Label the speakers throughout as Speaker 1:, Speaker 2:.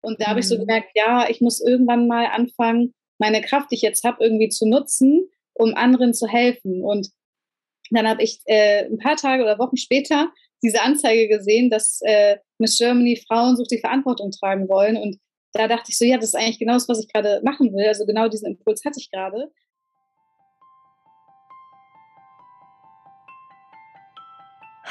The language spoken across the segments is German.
Speaker 1: Und da mhm. habe ich so mhm. gemerkt, ja, ich muss irgendwann mal anfangen, meine Kraft, die ich jetzt habe, irgendwie zu nutzen, um anderen zu helfen. Und dann habe ich äh, ein paar Tage oder Wochen später diese Anzeige gesehen, dass äh, Miss Germany Frauen sucht, die Verantwortung tragen wollen. Und da dachte ich so, ja, das ist eigentlich genau das, was ich gerade machen will. Also genau diesen Impuls hatte ich gerade.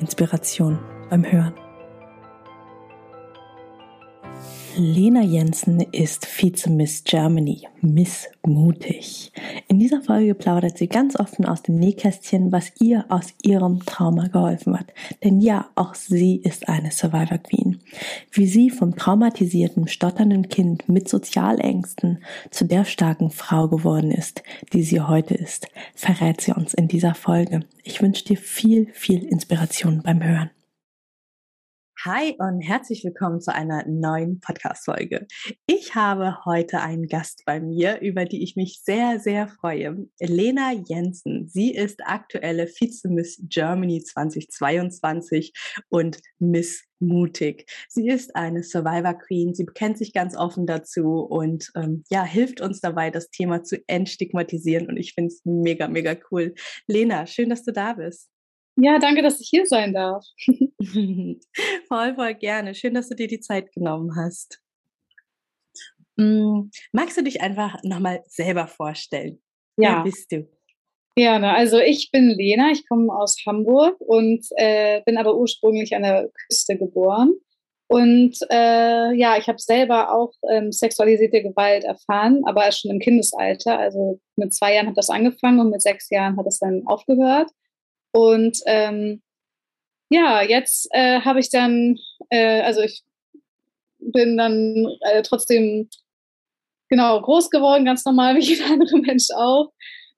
Speaker 2: Inspiration beim Hören. Lena Jensen ist Germany, Miss Mutig. In dieser Folge plaudert sie ganz offen aus dem Nähkästchen, was ihr aus ihrem Trauma geholfen hat. Denn ja, auch sie ist eine Survivor Queen. Wie sie vom traumatisierten, stotternden Kind mit Sozialängsten zu der starken Frau geworden ist, die sie heute ist, verrät sie uns in dieser Folge. Ich wünsche dir viel, viel Inspiration beim Hören. Hi und herzlich willkommen zu einer neuen Podcast-Folge. Ich habe heute einen Gast bei mir, über die ich mich sehr, sehr freue. Lena Jensen. Sie ist aktuelle Vize-Miss Germany 2022 und Miss Mutig. Sie ist eine Survivor Queen. Sie bekennt sich ganz offen dazu und ähm, ja, hilft uns dabei, das Thema zu entstigmatisieren. Und ich finde es mega, mega cool. Lena, schön, dass du da bist.
Speaker 1: Ja, danke, dass ich hier sein darf.
Speaker 2: voll, voll gerne. Schön, dass du dir die Zeit genommen hast. Mm, magst du dich einfach nochmal selber vorstellen?
Speaker 1: Ja. Wer bist du? Gerne. Also ich bin Lena, ich komme aus Hamburg und äh, bin aber ursprünglich an der Küste geboren. Und äh, ja, ich habe selber auch ähm, sexualisierte Gewalt erfahren, aber erst schon im Kindesalter. Also mit zwei Jahren hat das angefangen und mit sechs Jahren hat es dann aufgehört. Und ähm, ja, jetzt äh, habe ich dann, äh, also ich bin dann äh, trotzdem genau groß geworden, ganz normal wie jeder andere Mensch auch.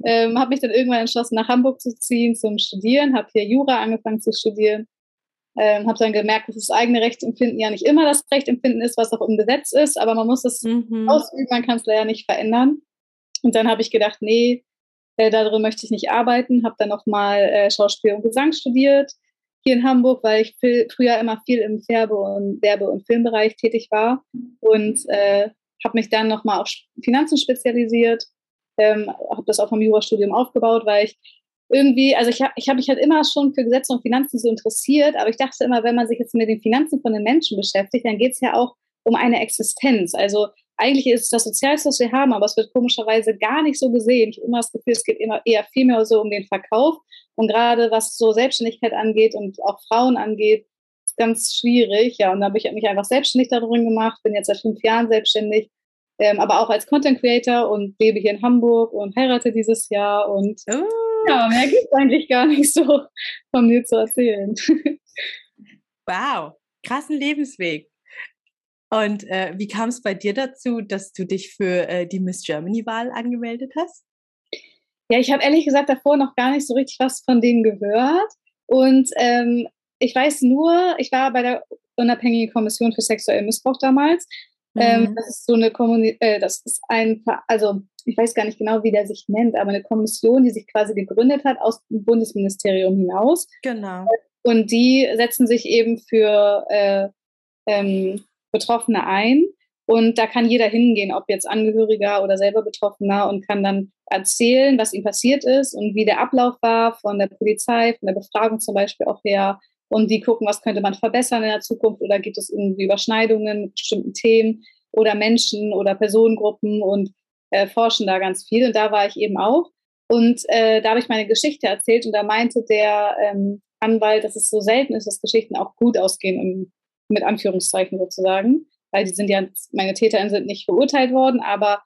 Speaker 1: Ähm, habe mich dann irgendwann entschlossen, nach Hamburg zu ziehen zum Studieren, habe hier Jura angefangen zu studieren, ähm, habe dann gemerkt, dass das eigene Rechtsempfinden ja nicht immer das Rechtsempfinden ist, was auch im Gesetz ist, aber man muss es mhm. ausüben, man kann es leider nicht verändern. Und dann habe ich gedacht, nee, äh, darin möchte ich nicht arbeiten, habe dann nochmal äh, Schauspiel und Gesang studiert hier in Hamburg, weil ich viel, früher immer viel im Färbe- und Werbe- und Filmbereich tätig war und äh, habe mich dann nochmal auf Finanzen spezialisiert, ähm, habe das auch vom Jurastudium aufgebaut, weil ich irgendwie, also ich habe ich hab mich halt immer schon für Gesetze und Finanzen so interessiert, aber ich dachte immer, wenn man sich jetzt mit den Finanzen von den Menschen beschäftigt, dann geht es ja auch um eine Existenz. Also eigentlich ist es das Sozialste, was wir haben, aber es wird komischerweise gar nicht so gesehen. Ich habe immer das Gefühl, es geht immer eher viel mehr so um den Verkauf. Und gerade was so Selbstständigkeit angeht und auch Frauen angeht, ist ganz schwierig. Ja, und da habe ich mich einfach selbstständig darin gemacht, bin jetzt seit fünf Jahren selbstständig, ähm, aber auch als Content Creator und lebe hier in Hamburg und heirate dieses Jahr. Und oh. ja, mehr gibt es eigentlich gar nicht so von mir zu erzählen.
Speaker 2: Wow, krassen Lebensweg. Und äh, wie kam es bei dir dazu, dass du dich für äh, die Miss Germany-Wahl angemeldet hast?
Speaker 1: Ja, ich habe ehrlich gesagt davor noch gar nicht so richtig was von denen gehört. Und ähm, ich weiß nur, ich war bei der Unabhängigen Kommission für sexuellen Missbrauch damals. Ähm, mhm. Ähm, das ist so eine Kommunikation, äh, das ist ein, also ich weiß gar nicht genau, wie der sich nennt, aber eine Kommission, die sich quasi gegründet hat aus dem Bundesministerium hinaus.
Speaker 2: Genau.
Speaker 1: Und die setzen sich eben für äh, ähm, Betroffene ein. Und da kann jeder hingehen, ob jetzt Angehöriger oder selber Betroffener und kann dann erzählen, was ihm passiert ist und wie der Ablauf war von der Polizei, von der Befragung zum Beispiel auch her. Und die gucken, was könnte man verbessern in der Zukunft oder gibt es irgendwie Überschneidungen mit bestimmten Themen oder Menschen oder Personengruppen und äh, forschen da ganz viel. Und da war ich eben auch. Und äh, da habe ich meine Geschichte erzählt und da meinte der ähm, Anwalt, dass es so selten ist, dass Geschichten auch gut ausgehen im mit Anführungszeichen sozusagen, weil die sind ja, meine TäterInnen sind nicht verurteilt worden, aber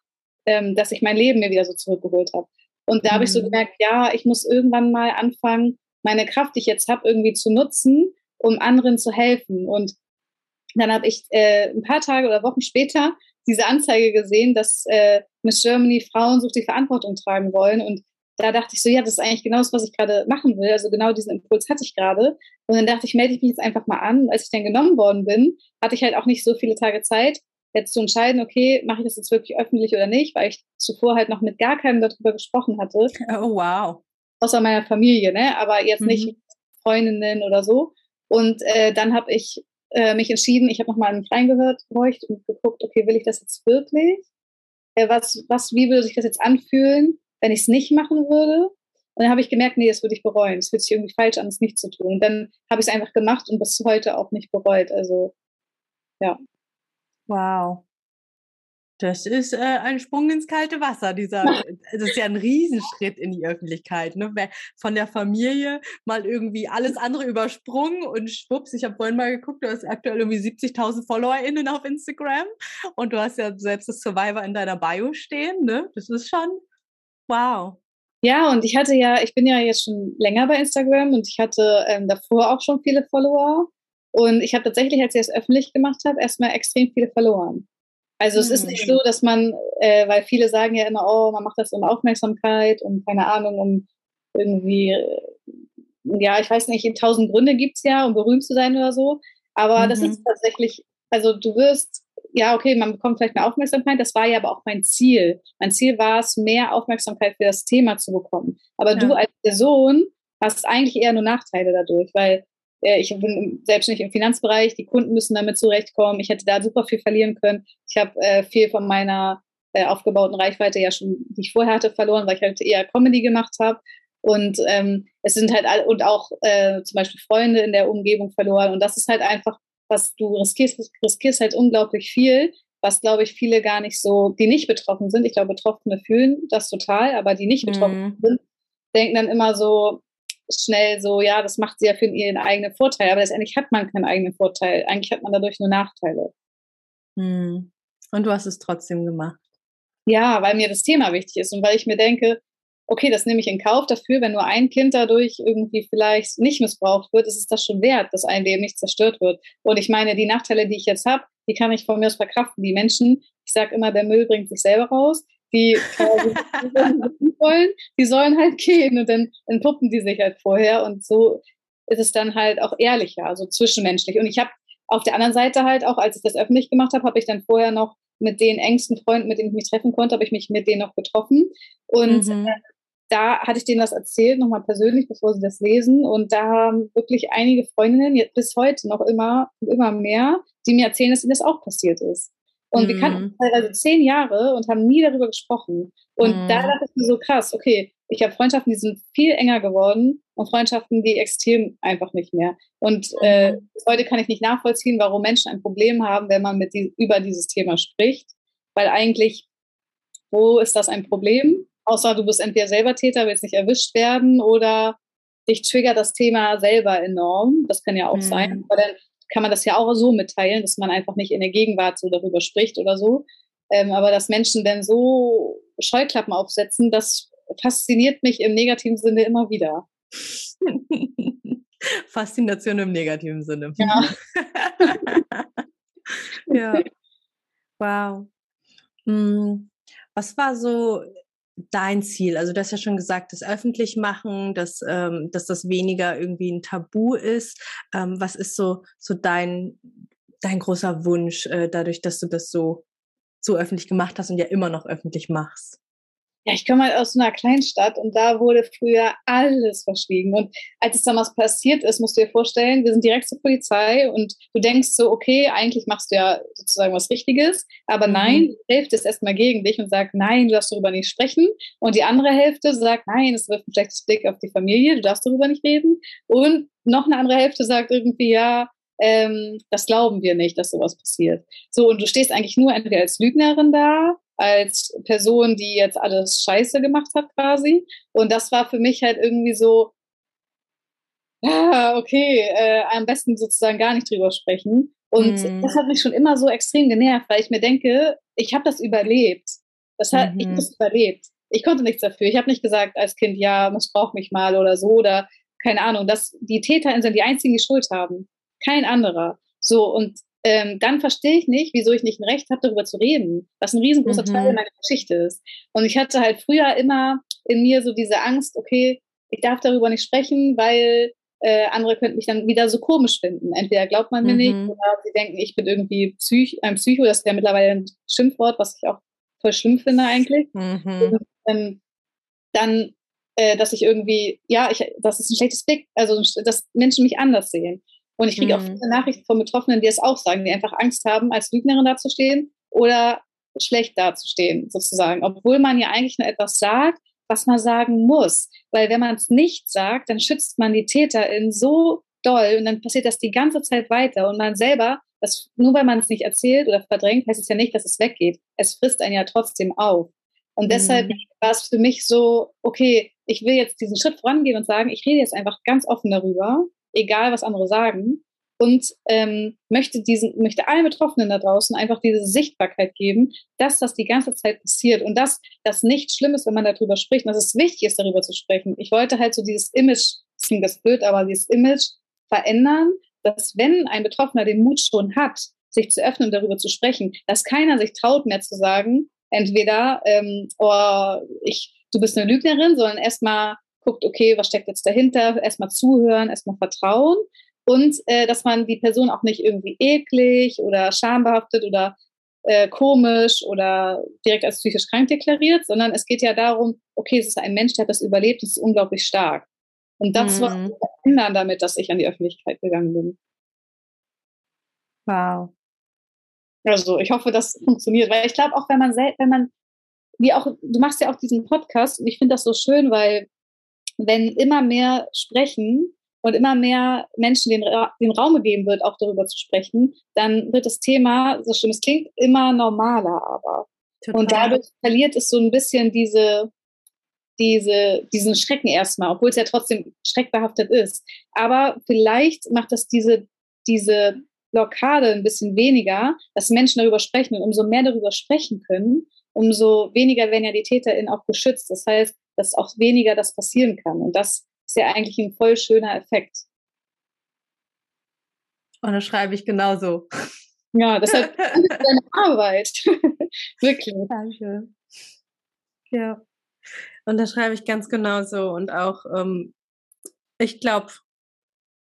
Speaker 1: ähm, dass ich mein Leben mir wieder so zurückgeholt habe. Und da mhm. habe ich so mhm. gemerkt, ja, ich muss irgendwann mal anfangen, meine Kraft, die ich jetzt habe, irgendwie zu nutzen, um anderen zu helfen. Und dann habe ich äh, ein paar Tage oder Wochen später diese Anzeige gesehen, dass äh, Miss Germany Frauen sucht, die Verantwortung tragen wollen. Und da dachte ich so, ja, das ist eigentlich genau das, was ich gerade machen will. Also genau diesen Impuls hatte ich gerade. Und dann dachte ich, melde ich mich jetzt einfach mal an. Als ich dann genommen worden bin, hatte ich halt auch nicht so viele Tage Zeit, jetzt zu entscheiden, okay, mache ich das jetzt wirklich öffentlich oder nicht, weil ich zuvor halt noch mit gar keinem darüber gesprochen hatte.
Speaker 2: Oh, wow.
Speaker 1: Außer meiner Familie, ne? Aber jetzt mhm. nicht Freundinnen oder so. Und äh, dann habe ich äh, mich entschieden, ich habe nochmal in reingehört gehorcht und geguckt, okay, will ich das jetzt wirklich? Äh, was, was, wie würde sich das jetzt anfühlen, wenn ich es nicht machen würde? Und dann habe ich gemerkt, nee, das würde ich bereuen. Es fühlt sich irgendwie falsch an, es nicht zu tun. Und dann habe ich es einfach gemacht und bis heute auch nicht bereut. Also, ja.
Speaker 2: Wow. Das ist äh, ein Sprung ins kalte Wasser. Dieser, das ist ja ein Riesenschritt in die Öffentlichkeit. Ne? Von der Familie mal irgendwie alles andere übersprungen und schwupps, ich habe vorhin mal geguckt, du hast aktuell irgendwie 70.000 FollowerInnen auf Instagram und du hast ja selbst das Survivor in deiner Bio stehen. Ne? Das ist schon wow.
Speaker 1: Ja, und ich hatte ja, ich bin ja jetzt schon länger bei Instagram und ich hatte ähm, davor auch schon viele Follower. Und ich habe tatsächlich, als ich es öffentlich gemacht habe, erstmal extrem viele verloren. Also es ist nicht so, dass man, äh, weil viele sagen ja immer, oh, man macht das um Aufmerksamkeit und keine Ahnung, um irgendwie, äh, ja, ich weiß nicht, tausend Gründe gibt es ja, um berühmt zu sein oder so. Aber mhm. das ist tatsächlich, also du wirst, ja, okay, man bekommt vielleicht mehr Aufmerksamkeit, das war ja aber auch mein Ziel. Mein Ziel war es, mehr Aufmerksamkeit für das Thema zu bekommen. Aber ja. du als Person hast eigentlich eher nur Nachteile dadurch, weil äh, ich bin selbstständig im Finanzbereich, die Kunden müssen damit zurechtkommen. Ich hätte da super viel verlieren können. Ich habe äh, viel von meiner äh, aufgebauten Reichweite ja schon, die ich vorher hatte, verloren, weil ich halt eher Comedy gemacht habe. Und ähm, es sind halt all, und auch äh, zum Beispiel Freunde in der Umgebung verloren. Und das ist halt einfach, was du riskierst, riskierst halt unglaublich viel, was glaube ich viele gar nicht so, die nicht betroffen sind. Ich glaube, Betroffene fühlen das total, aber die nicht betroffen mhm. sind, denken dann immer so, schnell so, ja, das macht sie ja für ihren eigenen Vorteil, aber letztendlich hat man keinen eigenen Vorteil. Eigentlich hat man dadurch nur Nachteile.
Speaker 2: Hm. Und du hast es trotzdem gemacht.
Speaker 1: Ja, weil mir das Thema wichtig ist und weil ich mir denke, okay, das nehme ich in Kauf dafür, wenn nur ein Kind dadurch irgendwie vielleicht nicht missbraucht wird, ist es das schon wert, dass ein Leben nicht zerstört wird. Und ich meine, die Nachteile, die ich jetzt habe, die kann ich von mir aus verkraften. Die Menschen, ich sage immer, der Müll bringt sich selber raus die wollen, die sollen halt gehen und dann entpuppen die sich halt vorher und so ist es dann halt auch ehrlicher, also zwischenmenschlich. Und ich habe auf der anderen Seite halt auch, als ich das öffentlich gemacht habe, habe ich dann vorher noch mit den engsten Freunden, mit denen ich mich treffen konnte, habe ich mich mit denen noch getroffen und mhm. Da hatte ich denen das erzählt, nochmal persönlich, bevor sie das lesen. Und da haben wirklich einige Freundinnen, bis heute noch immer, immer mehr, die mir erzählen, dass ihnen das auch passiert ist. Und mhm. wir kannten uns teilweise zehn Jahre und haben nie darüber gesprochen. Und mhm. da dachte ich mir so krass, okay, ich habe Freundschaften, die sind viel enger geworden und Freundschaften, die existieren einfach nicht mehr. Und äh, mhm. heute kann ich nicht nachvollziehen, warum Menschen ein Problem haben, wenn man mit die, über dieses Thema spricht. Weil eigentlich, wo ist das ein Problem? Außer du bist entweder selber Täter, willst nicht erwischt werden oder dich triggert das Thema selber enorm. Das kann ja auch mhm. sein. Aber dann kann man das ja auch so mitteilen, dass man einfach nicht in der Gegenwart so darüber spricht oder so. Ähm, aber dass Menschen dann so Scheuklappen aufsetzen, das fasziniert mich im negativen Sinne immer wieder.
Speaker 2: Faszination im negativen Sinne.
Speaker 1: Ja.
Speaker 2: ja. Wow. Hm. Was war so dein Ziel? Also du hast ja schon gesagt, das öffentlich machen, dass, ähm, dass das weniger irgendwie ein Tabu ist. Ähm, was ist so, so dein, dein großer Wunsch, äh, dadurch, dass du das so, so öffentlich gemacht hast und ja immer noch öffentlich machst?
Speaker 1: Ja, ich komme halt aus einer Kleinstadt und da wurde früher alles verschwiegen. Und als es damals passiert ist, musst du dir vorstellen, wir sind direkt zur Polizei und du denkst so, okay, eigentlich machst du ja sozusagen was Richtiges, aber mhm. nein, die Hälfte ist erstmal gegen dich und sagt, nein, du darfst darüber nicht sprechen. Und die andere Hälfte sagt, nein, es wirft ein schlechtes Blick auf die Familie, du darfst darüber nicht reden. Und noch eine andere Hälfte sagt irgendwie, ja, ähm, das glauben wir nicht, dass sowas passiert. So, und du stehst eigentlich nur entweder als Lügnerin da als Person, die jetzt alles scheiße gemacht hat quasi. Und das war für mich halt irgendwie so, ah, okay, äh, am besten sozusagen gar nicht drüber sprechen. Und mhm. das hat mich schon immer so extrem genervt, weil ich mir denke, ich habe das überlebt. Das hat, mhm. ich habe das überlebt. Ich konnte nichts dafür. Ich habe nicht gesagt als Kind, ja, missbrauch mich mal oder so oder keine Ahnung. Dass die TäterInnen sind die einzigen, die Schuld haben. Kein anderer. So, und ähm, dann verstehe ich nicht, wieso ich nicht ein Recht habe, darüber zu reden, was ein riesengroßer mhm. Teil meiner Geschichte ist. Und ich hatte halt früher immer in mir so diese Angst, okay, ich darf darüber nicht sprechen, weil äh, andere könnten mich dann wieder so komisch finden. Entweder glaubt man mir mhm. nicht oder sie denken, ich bin irgendwie Psych ein Psycho, das ist ja mittlerweile ein Schimpfwort, was ich auch voll schlimm finde eigentlich. Mhm. Und, ähm, dann, äh, dass ich irgendwie, ja, ich, das ist ein schlechtes Blick, also dass Menschen mich anders sehen. Und ich kriege mhm. auch viele Nachrichten von Betroffenen, die es auch sagen, die einfach Angst haben, als Lügnerin dazustehen oder schlecht dazustehen, sozusagen. Obwohl man ja eigentlich nur etwas sagt, was man sagen muss. Weil wenn man es nicht sagt, dann schützt man die TäterInnen so doll und dann passiert das die ganze Zeit weiter. Und man selber, das, nur weil man es nicht erzählt oder verdrängt, heißt es ja nicht, dass es weggeht. Es frisst einen ja trotzdem auf. Und deshalb mhm. war es für mich so, okay, ich will jetzt diesen Schritt vorangehen und sagen, ich rede jetzt einfach ganz offen darüber egal was andere sagen. Und ähm, möchte diesen, möchte allen Betroffenen da draußen einfach diese Sichtbarkeit geben, dass das die ganze Zeit passiert und dass das nicht schlimm ist, wenn man darüber spricht, und dass es wichtig ist, darüber zu sprechen. Ich wollte halt so dieses Image, das klingt das blöd, aber dieses Image verändern, dass wenn ein Betroffener den Mut schon hat, sich zu öffnen und darüber zu sprechen, dass keiner sich traut mehr zu sagen, entweder, ähm, oh, ich, du bist eine Lügnerin, sondern erstmal guckt, okay, was steckt jetzt dahinter, erstmal zuhören, erstmal vertrauen und äh, dass man die Person auch nicht irgendwie eklig oder schambehaftet oder äh, komisch oder direkt als psychisch krank deklariert, sondern es geht ja darum, okay, es ist ein Mensch, der hat das überlebt, es ist unglaublich stark. Und das mhm. war verändern damit, dass ich an die Öffentlichkeit gegangen bin.
Speaker 2: Wow.
Speaker 1: Also ich hoffe, das funktioniert, weil ich glaube auch, wenn man selbst, wenn man, wie auch, du machst ja auch diesen Podcast und ich finde das so schön, weil wenn immer mehr sprechen und immer mehr Menschen den, Ra den Raum gegeben wird, auch darüber zu sprechen, dann wird das Thema, so schlimm es klingt, immer normaler aber. Total. Und dadurch verliert es so ein bisschen diese, diese, diesen Schrecken erstmal, obwohl es ja trotzdem schreckbehaftet ist. Aber vielleicht macht das diese, diese Blockade ein bisschen weniger, dass Menschen darüber sprechen. Und umso mehr darüber sprechen können, umso weniger werden ja die TäterInnen auch geschützt. Das heißt, dass auch weniger das passieren kann. Und das ist ja eigentlich ein voll schöner Effekt.
Speaker 2: Und das schreibe ich genauso.
Speaker 1: Ja, deshalb ist deine Arbeit. Wirklich.
Speaker 2: Danke. Ja. Und das schreibe ich ganz genauso. Und auch, ähm, ich glaube,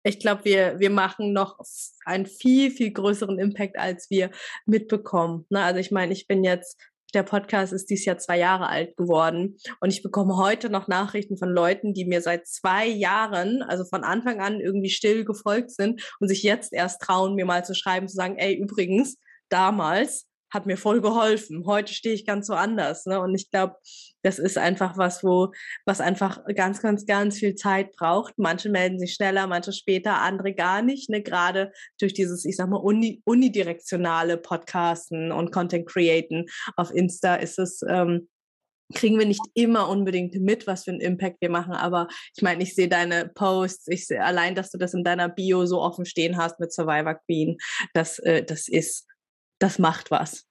Speaker 2: ich glaube, wir, wir machen noch einen viel, viel größeren Impact, als wir mitbekommen. Ne? Also ich meine, ich bin jetzt der Podcast ist dieses Jahr zwei Jahre alt geworden. Und ich bekomme heute noch Nachrichten von Leuten, die mir seit zwei Jahren, also von Anfang an irgendwie still gefolgt sind und sich jetzt erst trauen, mir mal zu schreiben, zu sagen, ey, übrigens, damals hat mir voll geholfen. Heute stehe ich ganz so anders. Ne? Und ich glaube, das ist einfach was, wo, was einfach ganz, ganz, ganz viel Zeit braucht. Manche melden sich schneller, manche später, andere gar nicht. Ne? Gerade durch dieses, ich sag mal, uni, unidirektionale Podcasten und Content Createn auf Insta ist es, ähm, kriegen wir nicht immer unbedingt mit, was für einen Impact wir machen. Aber ich meine, ich sehe deine Posts, ich sehe allein, dass du das in deiner Bio so offen stehen hast mit Survivor Queen. Das, äh, das ist das macht was.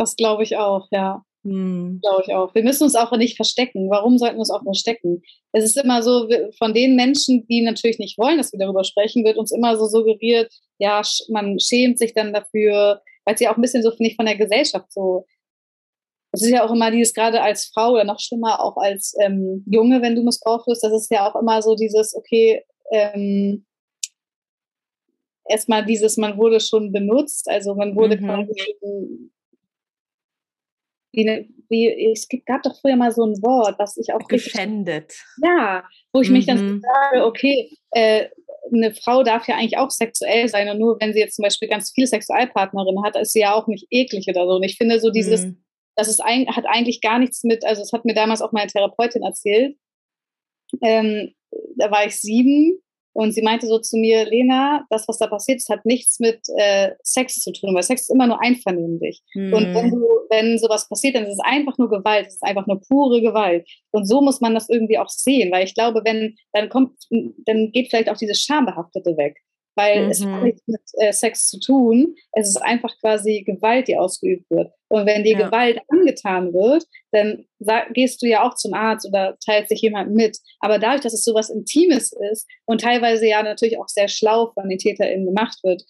Speaker 1: Das glaube ich auch, ja. Hm. Glaube ich auch. Wir müssen uns auch nicht verstecken. Warum sollten wir uns auch verstecken? Es ist immer so, von den Menschen, die natürlich nicht wollen, dass wir darüber sprechen, wird uns immer so suggeriert, ja, man schämt sich dann dafür, weil es ja auch ein bisschen so, finde ich, von der Gesellschaft so. Es ist ja auch immer dieses, gerade als Frau oder noch schlimmer auch als ähm, Junge, wenn du missbraucht wirst, das ist ja auch immer so dieses, okay, ähm, erstmal dieses, man wurde schon benutzt, also man wurde mhm. quasi wie, wie, es gab doch früher mal so ein Wort, was ich auch
Speaker 2: geschändet.
Speaker 1: Richtig, ja, wo ich mhm. mich dann mhm. sage, okay, äh, eine Frau darf ja eigentlich auch sexuell sein und nur wenn sie jetzt zum Beispiel ganz viele Sexualpartnerinnen hat, ist sie ja auch nicht eklig oder so. Und ich finde so dieses, mhm. das ist ein, hat eigentlich gar nichts mit, also es hat mir damals auch meine Therapeutin erzählt. Ähm, da war ich sieben und sie meinte so zu mir, Lena, das, was da passiert ist, hat nichts mit äh, Sex zu tun, weil Sex ist immer nur einvernehmlich. Mhm. Und wenn du, wenn sowas passiert, dann ist es einfach nur Gewalt, es ist einfach nur pure Gewalt. Und so muss man das irgendwie auch sehen, weil ich glaube, wenn, dann kommt, dann geht vielleicht auch dieses Schambehaftete weg weil mhm. es hat nichts mit äh, Sex zu tun. Es ist einfach quasi Gewalt, die ausgeübt wird. Und wenn dir ja. Gewalt angetan wird, dann sag, gehst du ja auch zum Arzt oder teilt sich jemand mit. Aber dadurch, dass es so was Intimes ist und teilweise ja natürlich auch sehr schlau von den TäterInnen gemacht wird,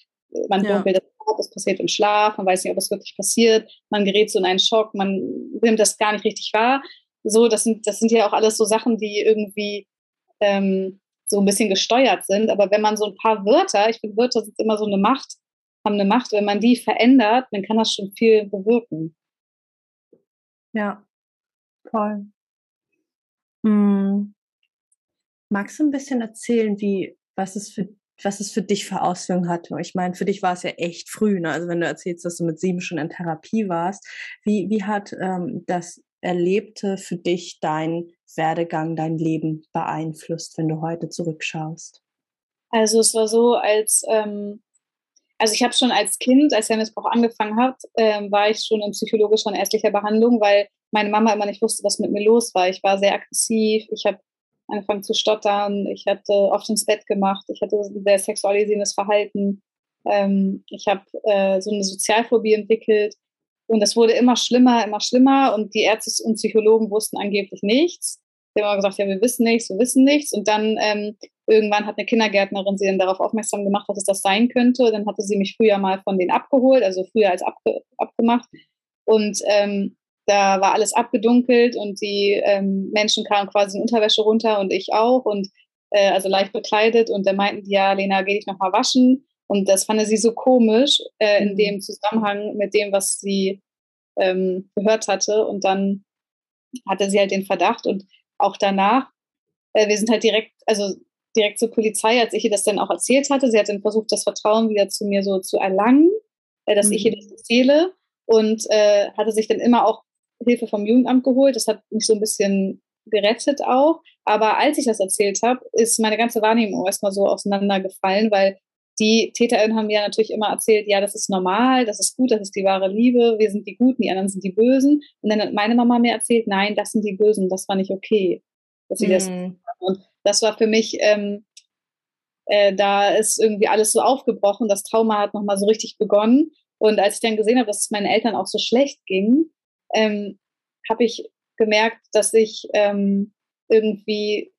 Speaker 1: man ja. dunkelt es passiert im Schlaf, man weiß nicht, ob es wirklich passiert, man gerät so in einen Schock, man nimmt das gar nicht richtig wahr. So, das sind, das sind ja auch alles so Sachen, die irgendwie ähm, so ein bisschen gesteuert sind. Aber wenn man so ein paar Wörter, ich finde, Wörter sind immer so eine Macht, haben eine Macht, wenn man die verändert, dann kann das schon viel bewirken.
Speaker 2: Ja, toll. Hm. Magst du ein bisschen erzählen, wie, was es für, was es für dich für Auswirkungen hatte? Ich meine, für dich war es ja echt früh, ne? Also wenn du erzählst, dass du mit sieben schon in Therapie warst, wie, wie hat ähm, das Erlebte für dich dein Werdegang, dein Leben beeinflusst, wenn du heute zurückschaust?
Speaker 1: Also es war so, als ähm, also ich habe schon als Kind, als der Missbrauch angefangen hat, ähm, war ich schon in psychologischer und ärztlicher Behandlung, weil meine Mama immer nicht wusste, was mit mir los war. Ich war sehr aggressiv, ich habe angefangen zu stottern, ich hatte oft ins Bett gemacht, ich hatte sehr sexualisierendes Verhalten, ähm, ich habe äh, so eine Sozialphobie entwickelt und das wurde immer schlimmer, immer schlimmer und die Ärzte und Psychologen wussten angeblich nichts. Die haben immer gesagt, ja, wir wissen nichts, wir wissen nichts. Und dann ähm, irgendwann hat eine Kindergärtnerin sie dann darauf aufmerksam gemacht, dass es das sein könnte. Dann hatte sie mich früher mal von denen abgeholt, also früher als abge abgemacht. Und ähm, da war alles abgedunkelt und die ähm, Menschen kamen quasi in Unterwäsche runter und ich auch und äh, also leicht bekleidet und da meinten die, ja, Lena, geh dich nochmal waschen. Und das fand sie so komisch äh, in mhm. dem Zusammenhang mit dem, was sie ähm, gehört hatte. Und dann hatte sie halt den Verdacht und auch danach, äh, wir sind halt direkt, also direkt zur Polizei, als ich ihr das dann auch erzählt hatte. Sie hat dann versucht, das Vertrauen wieder zu mir so zu erlangen, äh, dass mhm. ich ihr das erzähle und äh, hatte sich dann immer auch Hilfe vom Jugendamt geholt. Das hat mich so ein bisschen gerettet auch. Aber als ich das erzählt habe, ist meine ganze Wahrnehmung erstmal so auseinandergefallen, weil die TäterInnen haben mir natürlich immer erzählt, ja, das ist normal, das ist gut, das ist die wahre Liebe, wir sind die Guten, die anderen sind die Bösen. Und dann hat meine Mama mir erzählt, nein, das sind die Bösen, das war nicht okay, dass sie mm. das und das war für mich, ähm, äh, da ist irgendwie alles so aufgebrochen, das Trauma hat nochmal so richtig begonnen. Und als ich dann gesehen habe, dass es meinen Eltern auch so schlecht ging, ähm, habe ich gemerkt, dass ich ähm, irgendwie,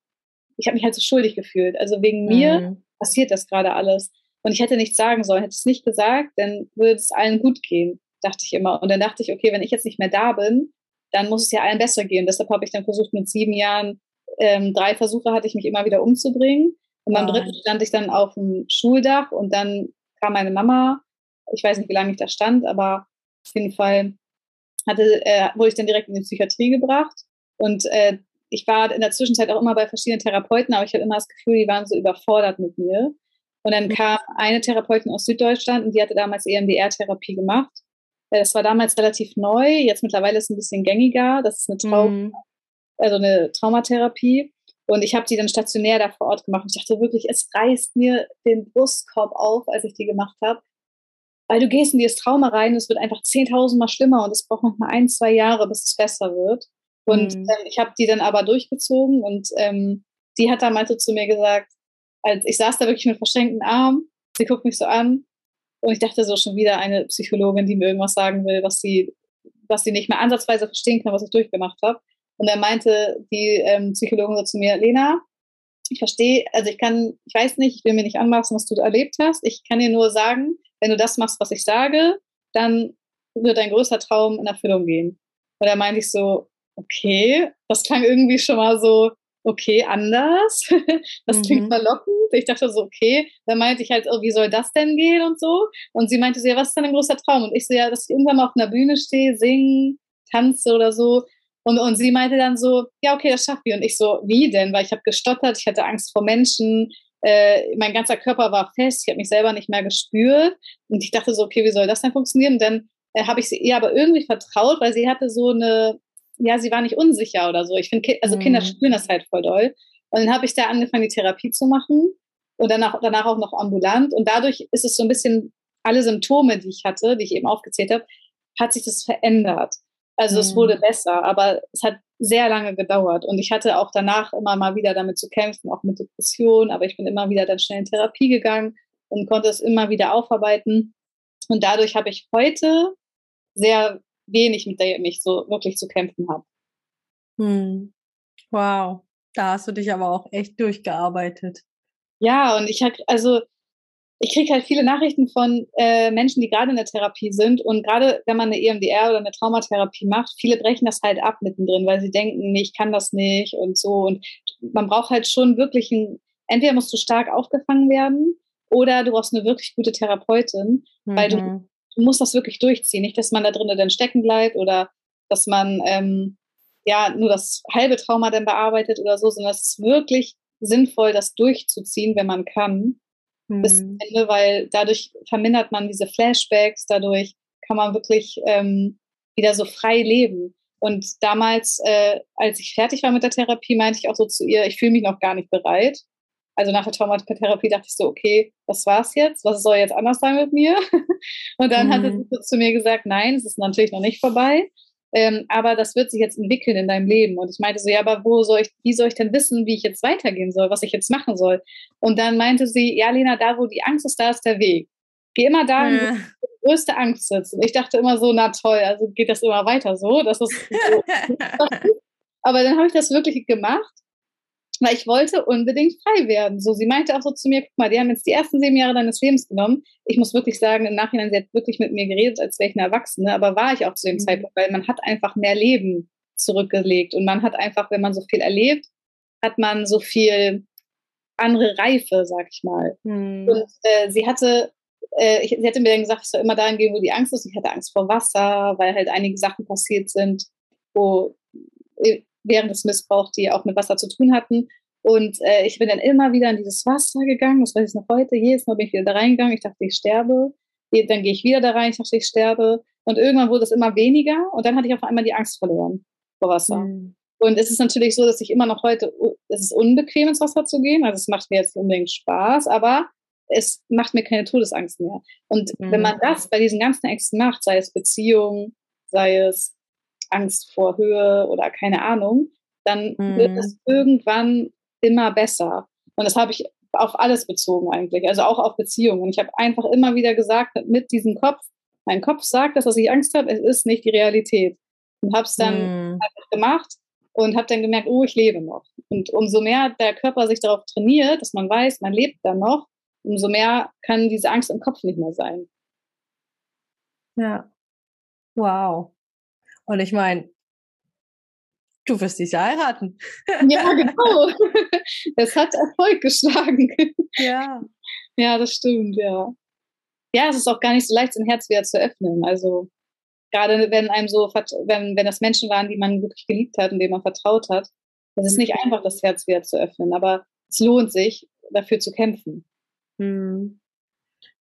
Speaker 1: ich habe mich halt so schuldig gefühlt. Also wegen mir mm. passiert das gerade alles. Und ich hätte nichts sagen sollen. Hätte es nicht gesagt, dann würde es allen gut gehen, dachte ich immer. Und dann dachte ich, okay, wenn ich jetzt nicht mehr da bin, dann muss es ja allen besser gehen. Deshalb habe ich dann versucht, mit sieben Jahren ähm, drei Versuche hatte ich mich immer wieder umzubringen. Und beim dritten stand ich dann auf dem Schuldach und dann kam meine Mama. Ich weiß nicht, wie lange ich da stand, aber auf jeden Fall hatte, äh, wurde ich dann direkt in die Psychiatrie gebracht. Und äh, ich war in der Zwischenzeit auch immer bei verschiedenen Therapeuten, aber ich hatte immer das Gefühl, die waren so überfordert mit mir. Und dann kam eine Therapeutin aus Süddeutschland und die hatte damals EMDR-Therapie gemacht. Äh, das war damals relativ neu, jetzt mittlerweile ist es ein bisschen gängiger. Das ist eine, Trau mhm. also eine Traumatherapie. Und ich habe die dann stationär da vor Ort gemacht. Und ich dachte wirklich, es reißt mir den Brustkorb auf, als ich die gemacht habe. Weil du gehst in dieses Trauma rein, es wird einfach 10.000 Mal schlimmer und es braucht noch mal ein, zwei Jahre, bis es besser wird. Und mhm. ähm, ich habe die dann aber durchgezogen und ähm, die hat damals so zu mir gesagt, als ich saß da wirklich mit verschränkten Armen, sie guckt mich so an und ich dachte so schon wieder eine Psychologin, die mir irgendwas sagen will, was sie, was sie nicht mehr ansatzweise verstehen kann, was ich durchgemacht habe. Und dann meinte die ähm, Psychologin so zu mir, Lena, ich verstehe, also ich kann, ich weiß nicht, ich will mir nicht anmaßen, was du erlebt hast. Ich kann dir nur sagen, wenn du das machst, was ich sage, dann wird dein größter Traum in Erfüllung gehen. Und da meinte ich so, okay, das klang irgendwie schon mal so, okay, anders. das mhm. klingt verlockend. Ich dachte so, okay. Dann meinte ich halt, oh, wie soll das denn gehen und so. Und sie meinte so, ja, was ist denn ein großer Traum? Und ich so, ja, dass ich irgendwann mal auf einer Bühne stehe, singen, tanze oder so. Und, und sie meinte dann so, ja, okay, das schafft ihr. Und ich so, wie denn? Weil ich habe gestottert, ich hatte Angst vor Menschen, äh, mein ganzer Körper war fest, ich habe mich selber nicht mehr gespürt. Und ich dachte so, okay, wie soll das denn funktionieren? Und dann äh, habe ich sie ihr aber irgendwie vertraut, weil sie hatte so eine ja, sie war nicht unsicher oder so. Ich finde, also Kinder mhm. spüren das halt voll doll. Und dann habe ich da angefangen, die Therapie zu machen und danach, danach auch noch ambulant. Und dadurch ist es so ein bisschen, alle Symptome, die ich hatte, die ich eben aufgezählt habe, hat sich das verändert. Also mhm. es wurde besser, aber es hat sehr lange gedauert. Und ich hatte auch danach immer mal wieder damit zu kämpfen, auch mit Depressionen, aber ich bin immer wieder dann schnell in Therapie gegangen und konnte es immer wieder aufarbeiten. Und dadurch habe ich heute sehr wenig, mit der ich so wirklich zu kämpfen habe.
Speaker 2: Hm. Wow, da hast du dich aber auch echt durchgearbeitet.
Speaker 1: Ja, und ich hatte, also ich kriege halt viele Nachrichten von äh, Menschen, die gerade in der Therapie sind. Und gerade wenn man eine EMDR oder eine Traumatherapie macht, viele brechen das halt ab mittendrin, weil sie denken, nee, ich kann das nicht und so. Und man braucht halt schon wirklich ein, entweder musst du stark aufgefangen werden oder du brauchst eine wirklich gute Therapeutin, mhm. weil du, mhm. Du musst das wirklich durchziehen. Nicht, dass man da drinnen dann stecken bleibt oder dass man ähm, ja nur das halbe Trauma dann bearbeitet oder so, sondern es ist wirklich sinnvoll, das durchzuziehen, wenn man kann mhm. bis zum Ende, weil dadurch vermindert man diese Flashbacks, dadurch kann man wirklich ähm, wieder so frei leben. Und damals, äh, als ich fertig war mit der Therapie, meinte ich auch so zu ihr, ich fühle mich noch gar nicht bereit. Also nach der Traumatherapie dachte ich so, okay, was war's jetzt? Was soll jetzt anders sein mit mir? Und dann mhm. hat sie zu mir gesagt, nein, es ist natürlich noch nicht vorbei. Ähm, aber das wird sich jetzt entwickeln in deinem Leben. Und ich meinte so, ja, aber wo soll ich, wie soll ich denn wissen, wie ich jetzt weitergehen soll, was ich jetzt machen soll? Und dann meinte sie, ja, Lena, da wo die Angst ist, da ist der Weg. Geh immer da, ja. wo die größte Angst sitzt. Und ich dachte immer so, na toll, also geht das immer weiter so. Das ist so. aber dann habe ich das wirklich gemacht weil ich wollte unbedingt frei werden. So, sie meinte auch so zu mir, guck mal, die haben jetzt die ersten sieben Jahre deines Lebens genommen. Ich muss wirklich sagen, im Nachhinein, sie hat wirklich mit mir geredet, als wäre ich eine Erwachsene, aber war ich auch zu dem mhm. Zeitpunkt, weil man hat einfach mehr Leben zurückgelegt und man hat einfach, wenn man so viel erlebt, hat man so viel andere Reife, sag ich mal. Mhm. Und äh, sie hatte, äh, ich, sie hatte mir dann gesagt, ich soll immer dahin gehen, wo die Angst ist. Ich hatte Angst vor Wasser, weil halt einige Sachen passiert sind, wo äh, während des Missbrauchs, die auch mit Wasser zu tun hatten. Und äh, ich bin dann immer wieder in dieses Wasser gegangen, das weiß ich noch heute. Jedes Mal bin ich wieder da reingegangen, ich dachte, ich sterbe. Dann gehe ich wieder da rein, ich dachte, ich sterbe. Und irgendwann wurde es immer weniger und dann hatte ich auf einmal die Angst verloren vor Wasser. Mhm. Und es ist natürlich so, dass ich immer noch heute, es ist unbequem ins Wasser zu gehen, also es macht mir jetzt unbedingt Spaß, aber es macht mir keine Todesangst mehr. Und mhm. wenn man das bei diesen ganzen Ängsten macht, sei es Beziehung, sei es Angst vor Höhe oder keine Ahnung, dann mhm. wird es irgendwann immer besser. Und das habe ich auf alles bezogen eigentlich, also auch auf Beziehungen. Ich habe einfach immer wieder gesagt, mit diesem Kopf, mein Kopf sagt, dass ich Angst habe, es ist nicht die Realität. Und habe es dann mhm. gemacht und habe dann gemerkt, oh, ich lebe noch. Und umso mehr der Körper sich darauf trainiert, dass man weiß, man lebt dann noch, umso mehr kann diese Angst im Kopf nicht mehr sein.
Speaker 2: Ja. Wow. Und ich meine, du wirst dich ja heiraten.
Speaker 1: Ja, genau. Es hat Erfolg geschlagen.
Speaker 2: Ja.
Speaker 1: Ja, das stimmt, ja. Ja, es ist auch gar nicht so leicht, sein Herz wieder zu öffnen. Also gerade wenn einem so, wenn, wenn das Menschen waren, die man wirklich geliebt hat und denen man vertraut hat, es ist nicht mhm. einfach, das Herz wieder zu öffnen, aber es lohnt sich, dafür zu kämpfen.
Speaker 2: Mhm.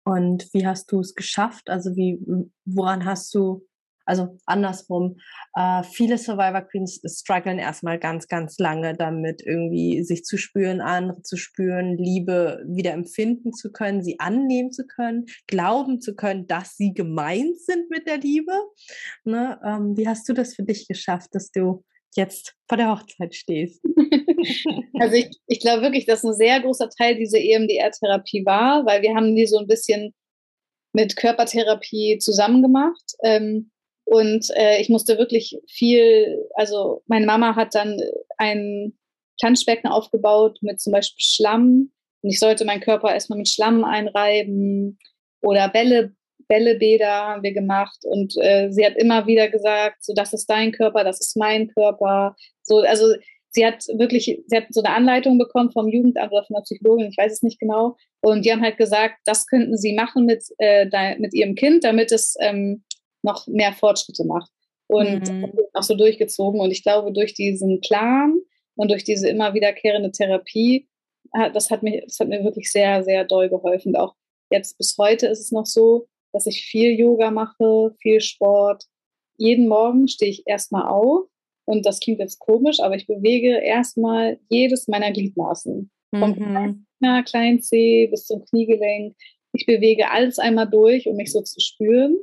Speaker 2: Und wie hast du es geschafft? Also wie, woran hast du also andersrum, äh, viele Survivor Queens strugglen erstmal ganz, ganz lange damit, irgendwie sich zu spüren, andere zu spüren, Liebe wieder empfinden zu können, sie annehmen zu können, glauben zu können, dass sie gemeint sind mit der Liebe. Ne? Ähm, wie hast du das für dich geschafft, dass du jetzt vor der Hochzeit stehst?
Speaker 1: also ich, ich glaube wirklich, dass ein sehr großer Teil dieser EMDR-Therapie war, weil wir haben die so ein bisschen mit Körpertherapie zusammen gemacht. Ähm, und äh, ich musste wirklich viel, also meine Mama hat dann ein Planschbecken aufgebaut mit zum Beispiel Schlamm. Und ich sollte meinen Körper erstmal mit Schlamm einreiben oder Bälle, Bällebäder haben wir gemacht. Und äh, sie hat immer wieder gesagt, so das ist dein Körper, das ist mein Körper. So, also sie hat wirklich, sie hat so eine Anleitung bekommen vom Jugendamt oder von der Psychologin, ich weiß es nicht genau. Und die haben halt gesagt, das könnten sie machen mit, äh, mit ihrem Kind, damit es ähm, noch mehr Fortschritte macht. Und mhm. auch so durchgezogen. Und ich glaube, durch diesen Plan und durch diese immer wiederkehrende Therapie, das hat mir, das hat mir wirklich sehr, sehr doll geholfen. Und auch jetzt bis heute ist es noch so, dass ich viel Yoga mache, viel Sport. Jeden Morgen stehe ich erstmal auf und das klingt jetzt komisch, aber ich bewege erstmal jedes meiner Gliedmaßen. Vom mhm. kleinen Zeh bis zum Kniegelenk. Ich bewege alles einmal durch, um mich so zu spüren.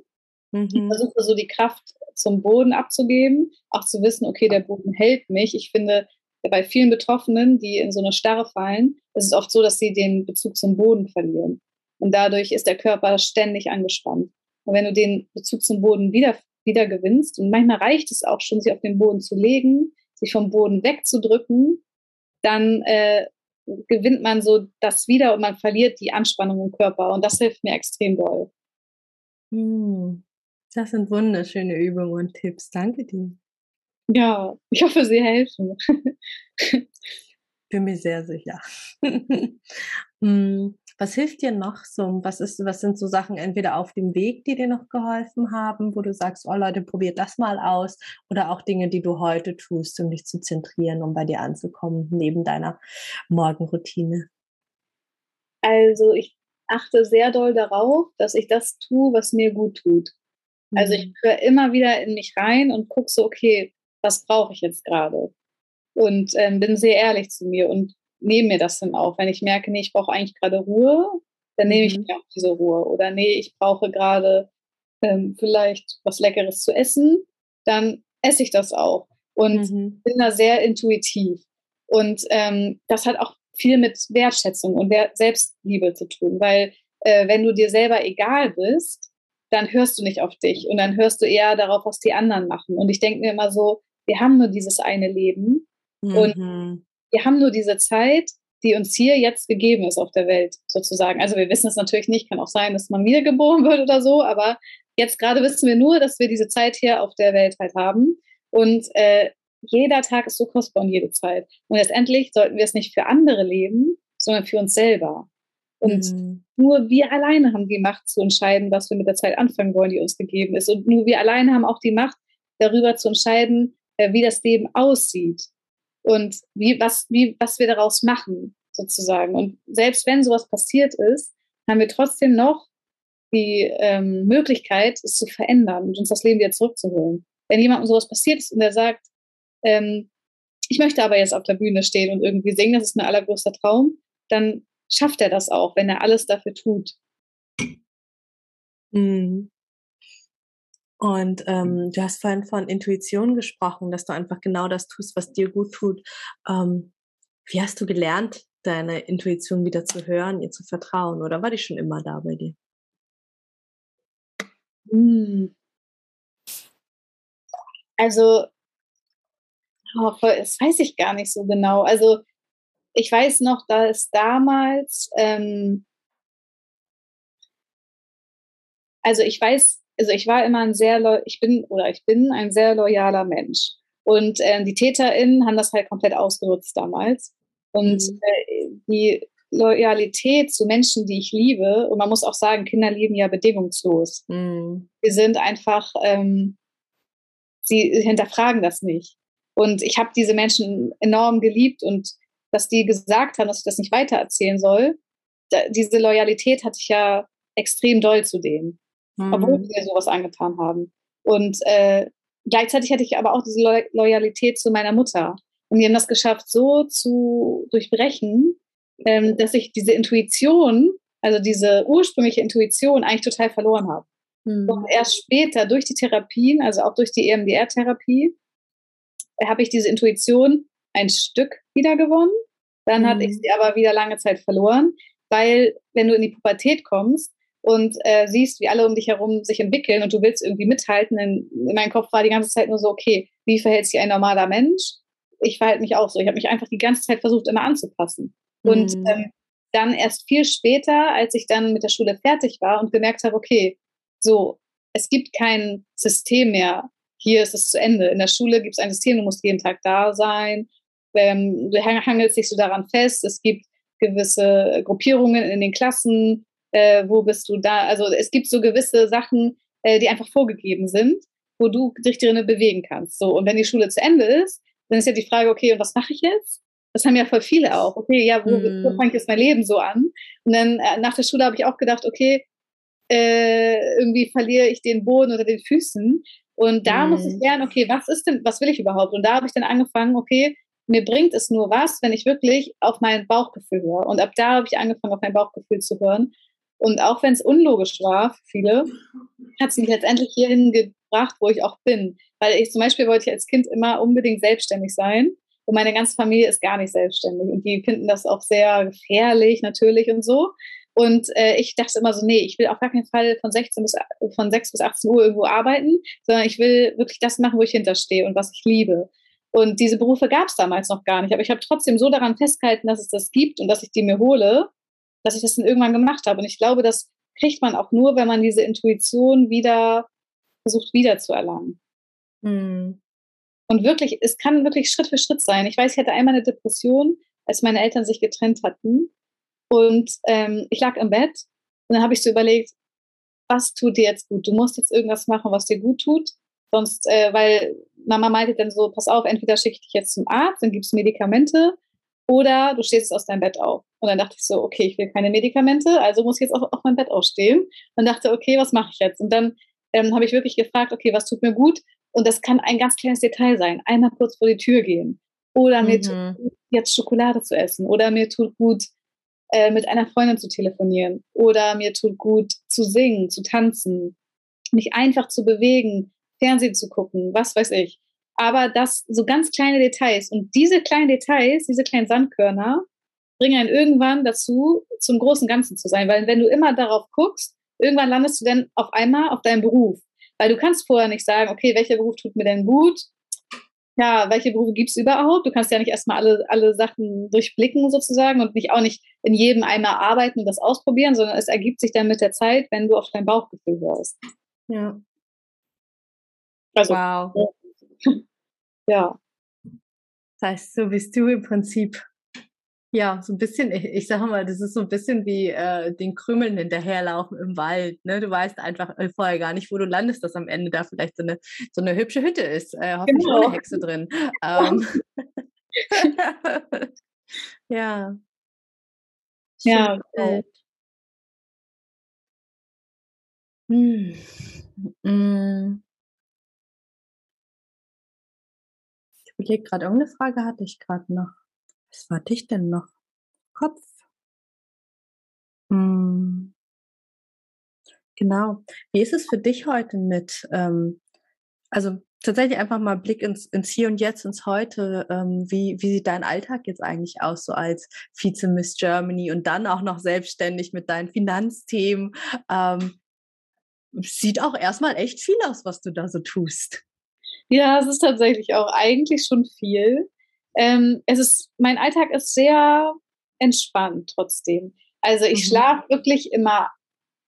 Speaker 1: Mhm. Ich versuche so die Kraft zum Boden abzugeben, auch zu wissen, okay, der Boden hält mich. Ich finde, bei vielen Betroffenen, die in so eine Starre fallen, ist es oft so, dass sie den Bezug zum Boden verlieren. Und dadurch ist der Körper ständig angespannt. Und wenn du den Bezug zum Boden wieder, wieder gewinnst, und manchmal reicht es auch schon, sich auf den Boden zu legen, sich vom Boden wegzudrücken, dann äh, gewinnt man so das wieder und man verliert die Anspannung im Körper. Und das hilft mir extrem doll.
Speaker 2: Hm. Das sind wunderschöne Übungen und Tipps. Danke dir.
Speaker 1: Ja, ich hoffe, sie helfen.
Speaker 2: Bin mir sehr sicher. Hm. Was hilft dir noch so? Was, ist, was sind so Sachen entweder auf dem Weg, die dir noch geholfen haben, wo du sagst, oh Leute, probiert das mal aus, oder auch Dinge, die du heute tust, um dich zu zentrieren, um bei dir anzukommen, neben deiner Morgenroutine?
Speaker 1: Also ich achte sehr doll darauf, dass ich das tue, was mir gut tut. Also ich mhm. höre immer wieder in mich rein und gucke so, okay, was brauche ich jetzt gerade? Und ähm, bin sehr ehrlich zu mir und nehme mir das dann auch. Wenn ich merke, nee, ich brauche eigentlich gerade Ruhe, dann nehme ich mhm. mir auch diese Ruhe. Oder nee, ich brauche gerade ähm, vielleicht was Leckeres zu essen, dann esse ich das auch. Und mhm. bin da sehr intuitiv. Und ähm, das hat auch viel mit Wertschätzung und Selbstliebe zu tun, weil äh, wenn du dir selber egal bist, dann hörst du nicht auf dich und dann hörst du eher darauf, was die anderen machen. Und ich denke mir immer so, wir haben nur dieses eine Leben mhm. und wir haben nur diese Zeit, die uns hier jetzt gegeben ist auf der Welt, sozusagen. Also wir wissen es natürlich nicht, kann auch sein, dass man wiedergeboren wird oder so, aber jetzt gerade wissen wir nur, dass wir diese Zeit hier auf der Welt halt haben. Und äh, jeder Tag ist so kostbar und jede Zeit. Und letztendlich sollten wir es nicht für andere leben, sondern für uns selber. Und mhm. nur wir alleine haben die Macht zu entscheiden, was wir mit der Zeit anfangen wollen, die uns gegeben ist. Und nur wir alleine haben auch die Macht, darüber zu entscheiden, äh, wie das Leben aussieht und wie, was, wie, was wir daraus machen, sozusagen. Und selbst wenn sowas passiert ist, haben wir trotzdem noch die ähm, Möglichkeit, es zu verändern und uns das Leben wieder zurückzuholen. Wenn jemandem sowas passiert ist und der sagt, ähm, ich möchte aber jetzt auf der Bühne stehen und irgendwie singen, das ist mein allergrößter Traum, dann schafft er das auch, wenn er alles dafür tut.
Speaker 2: Mhm. Und ähm, du hast vorhin von Intuition gesprochen, dass du einfach genau das tust, was dir gut tut. Ähm, wie hast du gelernt, deine Intuition wieder zu hören, ihr zu vertrauen? Oder war die schon immer da bei dir?
Speaker 1: Hm. Also, oh, das weiß ich gar nicht so genau. Also, ich weiß noch, dass damals, ähm, also ich weiß, also ich war immer ein sehr, ich bin oder ich bin ein sehr loyaler Mensch. Und äh, die TäterInnen haben das halt komplett ausgenutzt damals. Und mhm. äh, die Loyalität zu Menschen, die ich liebe, und man muss auch sagen, Kinder lieben ja bedingungslos. Mhm. Wir sind einfach, ähm, sie hinterfragen das nicht. Und ich habe diese Menschen enorm geliebt und dass die gesagt haben, dass ich das nicht weitererzählen soll, da, diese Loyalität hatte ich ja extrem doll zu denen mhm. obwohl wir sowas angetan haben. Und äh, gleichzeitig hatte ich aber auch diese Lo Loyalität zu meiner Mutter. Und die haben das geschafft, so zu durchbrechen, ähm, dass ich diese Intuition, also diese ursprüngliche Intuition, eigentlich total verloren habe. Mhm. Und erst später durch die Therapien, also auch durch die EMDR-Therapie, habe ich diese Intuition ein Stück wieder gewonnen. Dann mhm. hatte ich sie aber wieder lange Zeit verloren, weil wenn du in die Pubertät kommst, und äh, siehst, wie alle um dich herum sich entwickeln und du willst irgendwie mithalten. In, in meinem Kopf war die ganze Zeit nur so, okay, wie verhält sich ein normaler Mensch? Ich verhalte mich auch so. Ich habe mich einfach die ganze Zeit versucht, immer anzupassen. Mhm. Und ähm, dann erst viel später, als ich dann mit der Schule fertig war und gemerkt habe, okay, so, es gibt kein System mehr. Hier ist es zu Ende. In der Schule gibt es ein System, du musst jeden Tag da sein. Ähm, du hangelst dich so daran fest. Es gibt gewisse Gruppierungen in den Klassen äh, wo bist du da? Also es gibt so gewisse Sachen, äh, die einfach vorgegeben sind, wo du dich drinnen bewegen kannst. So, und wenn die Schule zu Ende ist, dann ist ja die Frage, okay, und was mache ich jetzt? Das haben ja voll viele auch. Okay, ja, wo, mm. wo mhm. fange ich jetzt mein Leben so an? Und dann äh, nach der Schule habe ich auch gedacht, okay, äh, irgendwie verliere ich den Boden unter den Füßen. Und da mm. muss ich mhm. lernen, okay, was ist denn, was will ich überhaupt? Und da habe ich dann angefangen, okay, mir bringt es nur was, wenn ich wirklich auf mein Bauchgefühl höre. Und ab da habe ich angefangen, auf mein Bauchgefühl zu hören. Und auch wenn es unlogisch war für viele, hat es mich letztendlich hierhin gebracht, wo ich auch bin. Weil ich zum Beispiel wollte ich als Kind immer unbedingt selbstständig sein. Und meine ganze Familie ist gar nicht selbstständig. Und die finden das auch sehr gefährlich natürlich und so. Und äh, ich dachte immer so, nee, ich will auf gar keinen Fall von 16 bis von 6 bis 18 Uhr irgendwo arbeiten, sondern ich will wirklich das machen, wo ich hinterstehe und was ich liebe. Und diese Berufe gab es damals noch gar nicht. Aber ich habe trotzdem so daran festgehalten, dass es das gibt und dass ich die mir hole, dass ich das dann irgendwann gemacht habe. Und ich glaube, das kriegt man auch nur, wenn man diese Intuition wieder versucht wiederzuerlangen. Mhm. Und wirklich, es kann wirklich Schritt für Schritt sein. Ich weiß, ich hatte einmal eine Depression, als meine Eltern sich getrennt hatten. Und ähm, ich lag im Bett und dann habe ich so überlegt, was tut dir jetzt gut? Du musst jetzt irgendwas machen, was dir gut tut. Sonst, äh, weil Mama meinte dann so, pass auf, entweder schicke ich dich jetzt zum Arzt, dann gibst du Medikamente oder du stehst aus deinem Bett auf. Und dann dachte ich so, okay, ich will keine Medikamente, also muss ich jetzt auch auf mein Bett aufstehen. Und dachte, okay, was mache ich jetzt? Und dann ähm, habe ich wirklich gefragt, okay, was tut mir gut? Und das kann ein ganz kleines Detail sein. Einmal kurz vor die Tür gehen. Oder mir tut mhm. gut, jetzt Schokolade zu essen. Oder mir tut gut, äh, mit einer Freundin zu telefonieren. Oder mir tut gut, zu singen, zu tanzen. Mich einfach zu bewegen, Fernsehen zu gucken, was weiß ich. Aber das so ganz kleine Details. Und diese kleinen Details, diese kleinen Sandkörner, bringen einen irgendwann dazu, zum großen Ganzen zu sein. Weil wenn du immer darauf guckst, irgendwann landest du dann auf einmal auf deinem Beruf. Weil du kannst vorher nicht sagen, okay, welcher Beruf tut mir denn gut? Ja, welche Berufe gibt es überhaupt? Du kannst ja nicht erstmal alle, alle Sachen durchblicken sozusagen und nicht auch nicht in jedem einmal arbeiten und das ausprobieren, sondern es ergibt sich dann mit der Zeit, wenn du auf dein Bauchgefühl hörst.
Speaker 2: Ja.
Speaker 1: Also,
Speaker 2: wow.
Speaker 1: Ja.
Speaker 2: Das heißt, so bist du im Prinzip ja, so ein bisschen, ich, ich sage mal, das ist so ein bisschen wie äh, den Krümeln hinterherlaufen im Wald. Ne? Du weißt einfach äh, vorher gar nicht, wo du landest, dass am Ende da vielleicht so eine, so eine hübsche Hütte ist. Äh, hoffentlich genau. ohne Hexe drin. Ähm. ja.
Speaker 1: Ja. Hm.
Speaker 2: Hm. Überlege gerade, irgendeine Frage hatte ich gerade noch. Was war dich denn noch? Kopf. Hm. Genau. Wie ist es für dich heute mit, ähm, also tatsächlich einfach mal Blick ins, ins Hier und Jetzt, ins Heute. Ähm, wie, wie sieht dein Alltag jetzt eigentlich aus, so als Vize-Miss Germany und dann auch noch selbstständig mit deinen Finanzthemen? Ähm, sieht auch erstmal echt viel aus, was du da so tust.
Speaker 1: Ja, es ist tatsächlich auch eigentlich schon viel. Ähm, es ist, mein Alltag ist sehr entspannt trotzdem. Also ich mhm. schlafe wirklich immer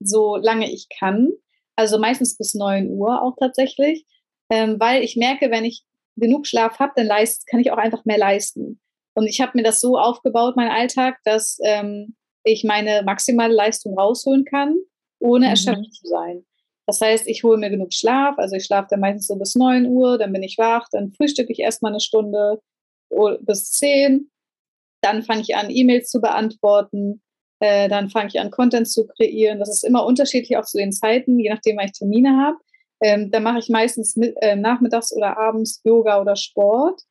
Speaker 1: so lange ich kann. Also meistens bis 9 Uhr auch tatsächlich. Ähm, weil ich merke, wenn ich genug Schlaf habe, dann leist, kann ich auch einfach mehr leisten. Und ich habe mir das so aufgebaut, mein Alltag, dass ähm, ich meine maximale Leistung rausholen kann, ohne mhm. erschöpft zu sein. Das heißt, ich hole mir genug Schlaf, also ich schlafe dann meistens so bis 9 Uhr, dann bin ich wach, dann frühstücke ich erstmal eine Stunde, bis 10. Dann fange ich an, E-Mails zu beantworten. Äh, dann fange ich an, Content zu kreieren. Das ist immer unterschiedlich auch zu den Zeiten, je nachdem, wann ich Termine habe. Ähm, dann mache ich meistens mit, äh, nachmittags oder abends Yoga oder Sport.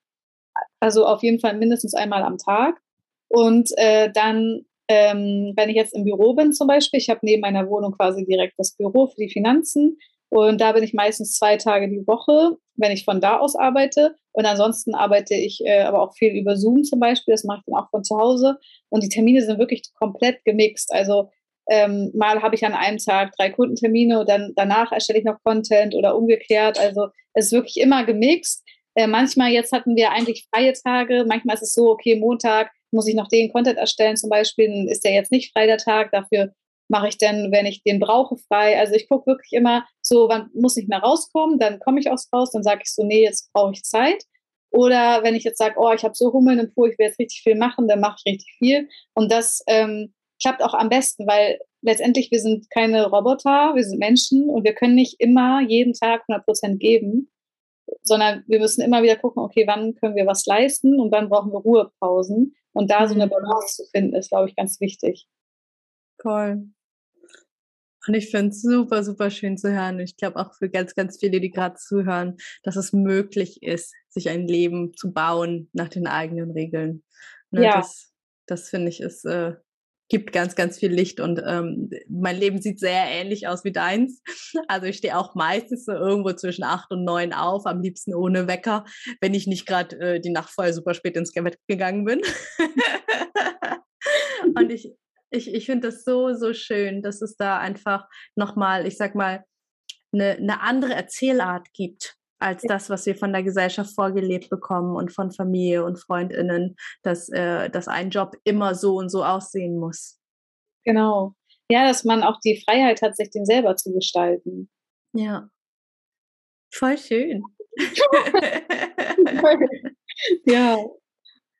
Speaker 1: Also auf jeden Fall mindestens einmal am Tag. Und äh, dann, ähm, wenn ich jetzt im Büro bin zum Beispiel, ich habe neben meiner Wohnung quasi direkt das Büro für die Finanzen. Und da bin ich meistens zwei Tage die Woche, wenn ich von da aus arbeite. Und ansonsten arbeite ich äh, aber auch viel über Zoom zum Beispiel. Das mache ich dann auch von zu Hause. Und die Termine sind wirklich komplett gemixt. Also ähm, mal habe ich an einem Tag drei Kundentermine und dann danach erstelle ich noch Content oder umgekehrt. Also es ist wirklich immer gemixt. Äh, manchmal, jetzt hatten wir eigentlich freie Tage. Manchmal ist es so, okay, Montag muss ich noch den Content erstellen zum Beispiel. Dann ist der jetzt nicht frei der Tag. Dafür mache ich denn, wenn ich den brauche, frei. Also ich gucke wirklich immer so, wann muss ich mehr rauskommen, dann komme ich aus raus, dann sage ich so, nee, jetzt brauche ich Zeit. Oder wenn ich jetzt sage, oh, ich habe so Hummeln im Po, ich will jetzt richtig viel machen, dann mache ich richtig viel. Und das ähm, klappt auch am besten, weil letztendlich wir sind keine Roboter, wir sind Menschen und wir können nicht immer jeden Tag 100 Prozent geben, sondern wir müssen immer wieder gucken, okay, wann können wir was leisten und wann brauchen wir Ruhepausen. Und da so eine mhm. Balance zu finden, ist, glaube ich, ganz wichtig.
Speaker 2: Voll. Und ich finde es super, super schön zu hören. Ich glaube auch für ganz, ganz viele, die gerade zuhören, dass es möglich ist, sich ein Leben zu bauen nach den eigenen Regeln. Ne, ja. Das, das finde ich, ist, äh, gibt ganz, ganz viel Licht und ähm, mein Leben sieht sehr ähnlich aus wie deins. Also ich stehe auch meistens so irgendwo zwischen acht und neun auf, am liebsten ohne Wecker, wenn ich nicht gerade äh, die Nacht vorher super spät ins Bett gegangen bin. und ich, ich, ich finde das so, so schön, dass es da einfach nochmal, ich sag mal, eine, eine andere Erzählart gibt. Als das, was wir von der Gesellschaft vorgelebt bekommen und von Familie und Freundinnen, dass, äh, dass ein Job immer so und so aussehen muss.
Speaker 1: Genau. Ja, dass man auch die Freiheit hat, sich den selber zu gestalten.
Speaker 2: Ja. Voll schön.
Speaker 1: ja.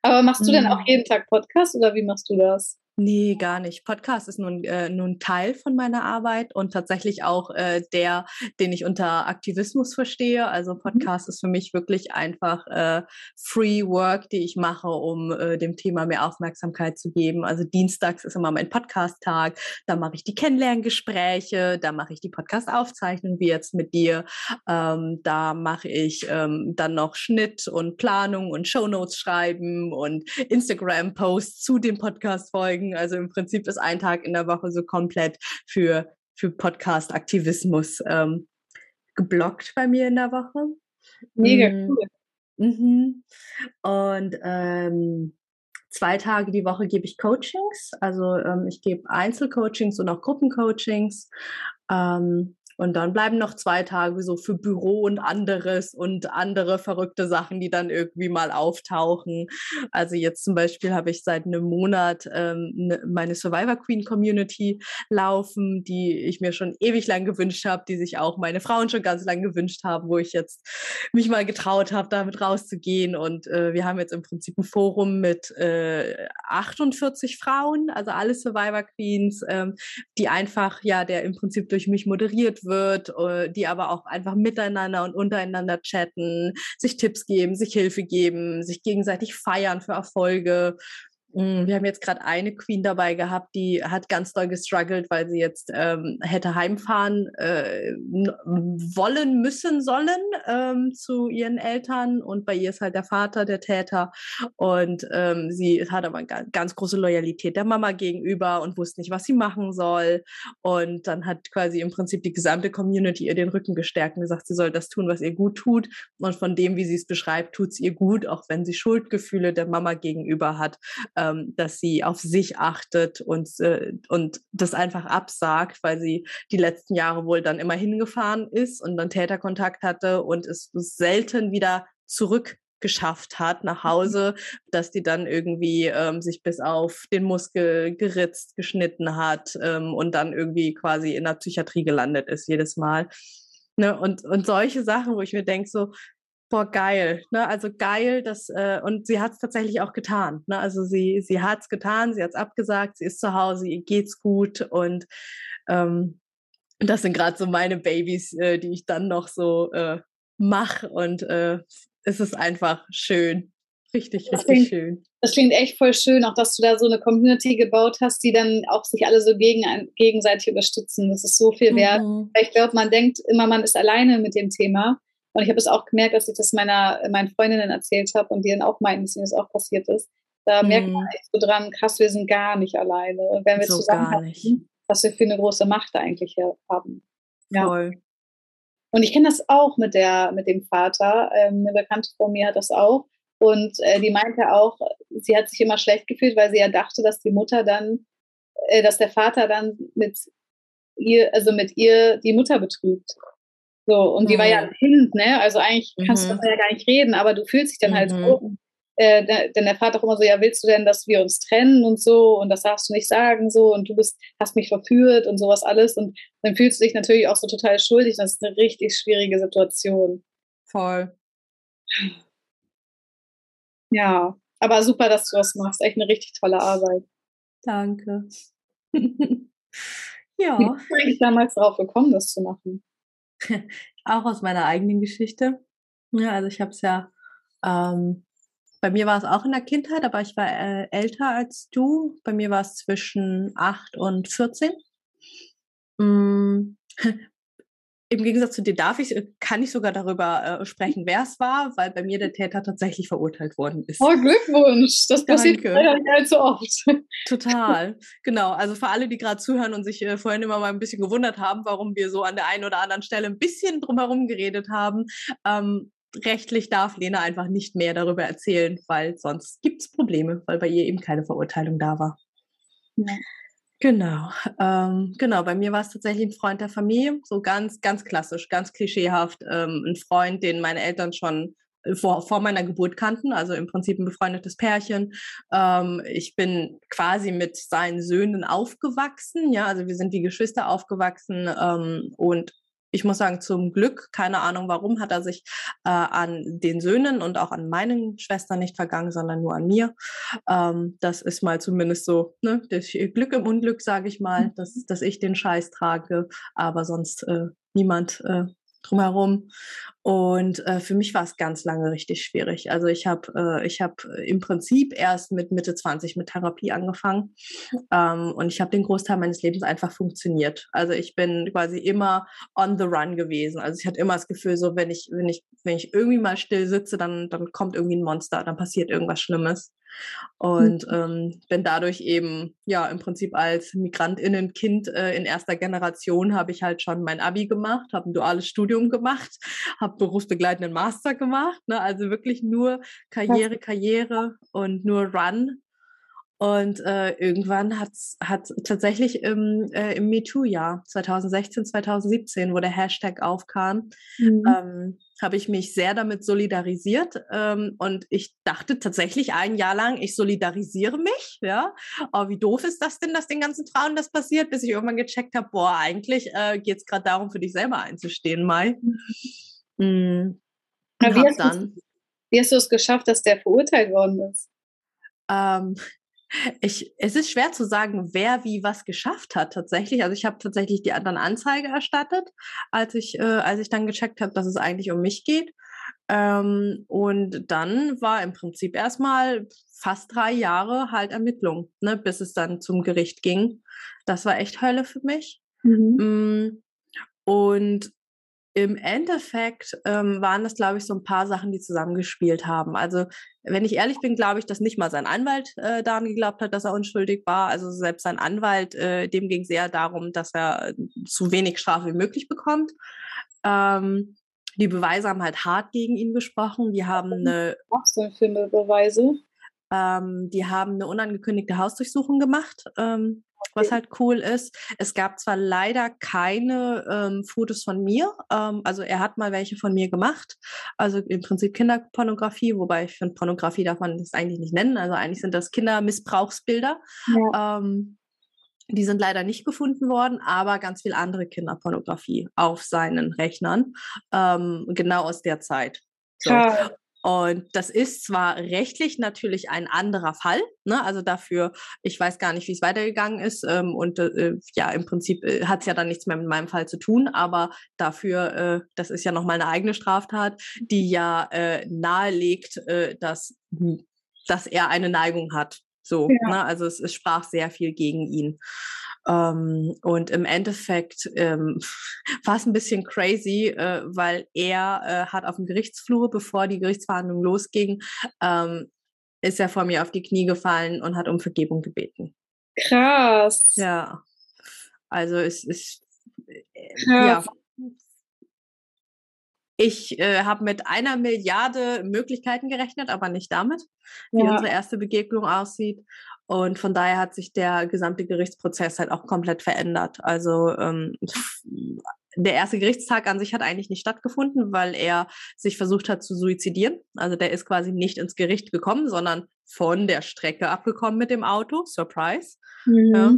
Speaker 1: Aber machst du denn auch mhm. jeden Tag Podcast oder wie machst du das?
Speaker 2: Nee, gar nicht. Podcast ist nun, äh, nun Teil von meiner Arbeit und tatsächlich auch äh, der, den ich unter Aktivismus verstehe. Also mhm. Podcast mhm. ist für mich wirklich einfach äh, Free Work, die ich mache, um äh, dem Thema mehr Aufmerksamkeit zu geben. Also Dienstags ist immer mein Podcast-Tag. Da mache ich die Kennenlerngespräche, da mache ich die Podcast-Aufzeichnung, wie jetzt mit dir. Ähm, da mache ich ähm, dann noch Schnitt und Planung und Shownotes schreiben und Instagram-Posts zu den Podcast-Folgen Folgen. Also im Prinzip ist ein Tag in der Woche so komplett für, für Podcast-Aktivismus ähm, geblockt bei mir in der Woche.
Speaker 1: Mega mhm. cool.
Speaker 2: Mhm. Und ähm, zwei Tage die Woche gebe ich Coachings. Also ähm, ich gebe Einzelcoachings und auch Gruppencoachings. Ähm, und dann bleiben noch zwei Tage so für Büro und anderes und andere verrückte Sachen, die dann irgendwie mal auftauchen. Also jetzt zum Beispiel habe ich seit einem Monat ähm, ne, meine Survivor Queen Community laufen, die ich mir schon ewig lang gewünscht habe, die sich auch meine Frauen schon ganz lang gewünscht haben, wo ich jetzt mich mal getraut habe, damit rauszugehen. Und äh, wir haben jetzt im Prinzip ein Forum mit äh, 48 Frauen, also alle Survivor Queens, ähm, die einfach, ja, der im Prinzip durch mich moderiert wird, äh, die aber auch einfach miteinander und untereinander chatten, sich Tipps geben, sich Hilfe geben, sich gegenseitig feiern für Erfolge wir haben jetzt gerade eine Queen dabei gehabt, die hat ganz doll gestruggelt, weil sie jetzt ähm, hätte heimfahren äh, wollen, müssen, sollen ähm, zu ihren Eltern. Und bei ihr ist halt der Vater der Täter. Und ähm, sie hat aber eine ganz große Loyalität der Mama gegenüber und wusste nicht, was sie machen soll. Und dann hat quasi im Prinzip die gesamte Community ihr den Rücken gestärkt und gesagt, sie soll das tun, was ihr gut tut. Und von dem, wie sie es beschreibt, tut es ihr gut, auch wenn sie Schuldgefühle der Mama gegenüber hat ähm, dass sie auf sich achtet und, äh, und das einfach absagt, weil sie die letzten Jahre wohl dann immer hingefahren ist und dann Täterkontakt hatte und es selten wieder zurück geschafft hat nach mhm. Hause, dass die dann irgendwie ähm, sich bis auf den Muskel geritzt, geschnitten hat ähm, und dann irgendwie quasi in der Psychiatrie gelandet ist jedes Mal. Ne? Und, und solche Sachen, wo ich mir denke, so, boah, geil. Ne? Also geil, dass, äh, und sie hat es tatsächlich auch getan. Ne? Also sie, sie hat es getan, sie hat es abgesagt, sie ist zu Hause, ihr geht's gut und ähm, das sind gerade so meine Babys, äh, die ich dann noch so äh, mache und äh, es ist einfach schön. Richtig, das richtig
Speaker 1: klingt,
Speaker 2: schön.
Speaker 1: Das klingt echt voll schön, auch dass du da so eine Community gebaut hast, die dann auch sich alle so gegen, gegenseitig unterstützen. Das ist so viel wert. Mhm. Ich glaube, man denkt immer, man ist alleine mit dem Thema. Und ich habe es auch gemerkt, dass ich das meiner meinen Freundinnen erzählt habe und die dann auch meinten, dass ihnen das auch passiert ist. Da mhm. merkt man echt so dran, krass, wir sind gar nicht alleine. Und wenn wir so zusammen haben, was wir für eine große Macht eigentlich haben.
Speaker 2: Ja. Voll.
Speaker 1: Und ich kenne das auch mit der, mit dem Vater. Ähm, eine Bekannte von mir hat das auch. Und äh, die meinte auch, sie hat sich immer schlecht gefühlt, weil sie ja dachte, dass die Mutter dann, äh, dass der Vater dann mit ihr, also mit ihr die Mutter betrügt. So, und die war ja ein mhm. Kind, ne? Also eigentlich kannst mhm. du ja gar nicht reden, aber du fühlst dich dann halt mhm. halt so. Äh, denn der Vater auch immer so, ja, willst du denn, dass wir uns trennen und so und das darfst du nicht sagen so und du bist, hast mich verführt und sowas alles und dann fühlst du dich natürlich auch so total schuldig. Das ist eine richtig schwierige Situation.
Speaker 2: Voll.
Speaker 1: Ja, aber super, dass du das machst. Echt eine richtig tolle Arbeit.
Speaker 2: Danke.
Speaker 1: ja. Wie bin ich damals darauf gekommen, das zu machen?
Speaker 2: auch aus meiner eigenen Geschichte. Ja, also ich habe es ja, ähm, bei mir war es auch in der Kindheit, aber ich war äh, älter als du. Bei mir war es zwischen 8 und 14. Mm, im Gegensatz zu dir darf ich, äh, kann ich sogar darüber äh, sprechen, wer es war, weil bei mir der Täter tatsächlich verurteilt worden ist.
Speaker 1: Oh, Glückwunsch! Das passiert leider nicht allzu oft.
Speaker 2: Total, genau. Also für alle, die gerade zuhören und sich äh, vorhin immer mal ein bisschen gewundert haben, warum wir so an der einen oder anderen Stelle ein bisschen drumherum geredet haben, ähm, rechtlich darf Lena einfach nicht mehr darüber erzählen, weil sonst gibt es Probleme, weil bei ihr eben keine Verurteilung da war. Ja. Genau, ähm, genau. Bei mir war es tatsächlich ein Freund der Familie, so ganz, ganz klassisch, ganz klischeehaft. Ähm, ein Freund, den meine Eltern schon vor, vor meiner Geburt kannten, also im Prinzip ein befreundetes Pärchen. Ähm, ich bin quasi mit seinen Söhnen aufgewachsen, ja, also wir sind wie Geschwister aufgewachsen ähm, und ich muss sagen, zum Glück, keine Ahnung warum, hat er sich äh, an den Söhnen und auch an meinen Schwestern nicht vergangen, sondern nur an mir. Ähm, das ist mal zumindest so ne, das Glück im Unglück, sage ich mal, dass, dass ich den Scheiß trage, aber sonst äh, niemand äh, drumherum. Und äh, für mich war es ganz lange richtig schwierig. Also ich habe äh, ich habe im Prinzip erst mit Mitte 20 mit Therapie angefangen ähm, und ich habe den Großteil meines Lebens einfach funktioniert. Also ich bin quasi immer on the run gewesen. Also ich hatte immer das Gefühl, so wenn ich wenn ich wenn ich irgendwie mal still sitze, dann dann kommt irgendwie ein Monster, dann passiert irgendwas Schlimmes. Und mhm. ähm, bin dadurch eben, ja, im Prinzip als Migrantinnenkind äh, in erster Generation habe ich halt schon mein Abi gemacht, habe ein duales Studium gemacht, habe berufsbegleitenden Master gemacht. Ne? Also wirklich nur Karriere, Karriere und nur Run. Und äh, irgendwann hat hat tatsächlich im, äh, im MeToo-Jahr 2016, 2017, wo der Hashtag aufkam, mhm. ähm, habe ich mich sehr damit solidarisiert. Ähm, und ich dachte tatsächlich ein Jahr lang, ich solidarisiere mich. Ja, aber wie doof ist das denn, dass den ganzen Frauen das passiert, bis ich irgendwann gecheckt habe, boah, eigentlich äh, geht es gerade darum, für dich selber einzustehen, Mai. Mhm.
Speaker 1: Mhm. Wie, hast dann, wie hast du es geschafft, dass der verurteilt worden ist?
Speaker 2: Ähm, ich, es ist schwer zu sagen, wer wie was geschafft hat tatsächlich. Also ich habe tatsächlich die anderen Anzeige erstattet, als ich, äh, als ich dann gecheckt habe, dass es eigentlich um mich geht. Ähm, und dann war im Prinzip erstmal fast drei Jahre halt Ermittlung, ne, bis es dann zum Gericht ging. Das war echt Hölle für mich. Mhm. Mm, und im Endeffekt ähm, waren das, glaube ich, so ein paar Sachen, die zusammengespielt haben. Also, wenn ich ehrlich bin, glaube ich, dass nicht mal sein Anwalt äh, daran geglaubt hat, dass er unschuldig war. Also selbst sein Anwalt, äh, dem ging es eher darum, dass er so wenig Strafe wie möglich bekommt. Ähm, die Beweise haben halt hart gegen ihn gesprochen. Die haben eine.
Speaker 1: Was denn für eine Beweise?
Speaker 2: Ähm, die haben eine unangekündigte Hausdurchsuchung gemacht. Ähm, was halt cool ist. Es gab zwar leider keine ähm, Fotos von mir, ähm, also er hat mal welche von mir gemacht, also im Prinzip Kinderpornografie, wobei ich finde, Pornografie darf man das eigentlich nicht nennen, also eigentlich sind das Kindermissbrauchsbilder. Ja. Ähm, die sind leider nicht gefunden worden, aber ganz viel andere Kinderpornografie auf seinen Rechnern, ähm, genau aus der Zeit. So. Und das ist zwar rechtlich natürlich ein anderer Fall, ne? also dafür, ich weiß gar nicht, wie es weitergegangen ist ähm, und äh, ja, im Prinzip äh, hat es ja dann nichts mehr mit meinem Fall zu tun, aber dafür, äh, das ist ja nochmal eine eigene Straftat, die ja äh, nahelegt, äh, dass, dass er eine Neigung hat. So, ja. ne? also es, es sprach sehr viel gegen ihn. Ähm, und im Endeffekt ähm, war es ein bisschen crazy, äh, weil er äh, hat auf dem Gerichtsflur, bevor die Gerichtsverhandlung losging, ähm, ist er vor mir auf die Knie gefallen und hat um Vergebung gebeten.
Speaker 1: Krass.
Speaker 2: Ja. Also es ist äh, ja. Ich äh, habe mit einer Milliarde Möglichkeiten gerechnet, aber nicht damit, wie ja. unsere erste Begegnung aussieht. Und von daher hat sich der gesamte Gerichtsprozess halt auch komplett verändert. Also ähm, der erste Gerichtstag an sich hat eigentlich nicht stattgefunden, weil er sich versucht hat zu suizidieren. Also der ist quasi nicht ins Gericht gekommen, sondern von der Strecke abgekommen mit dem Auto. Surprise. Mhm. Ja.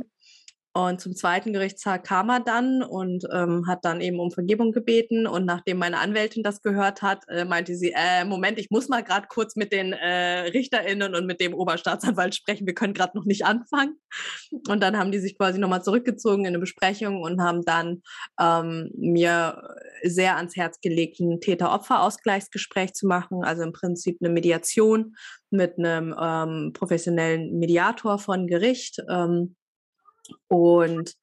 Speaker 2: Und zum zweiten Gerichtstag kam er dann und ähm, hat dann eben um Vergebung gebeten. Und nachdem meine Anwältin das gehört hat, äh, meinte sie, äh, Moment, ich muss mal gerade kurz mit den äh, RichterInnen und mit dem Oberstaatsanwalt sprechen. Wir können gerade noch nicht anfangen. Und dann haben die sich quasi nochmal zurückgezogen in eine Besprechung und haben dann ähm, mir sehr ans Herz gelegt, ein Täter-Opfer-Ausgleichsgespräch zu machen. Also im Prinzip eine Mediation mit einem ähm, professionellen Mediator von Gericht. Ähm, und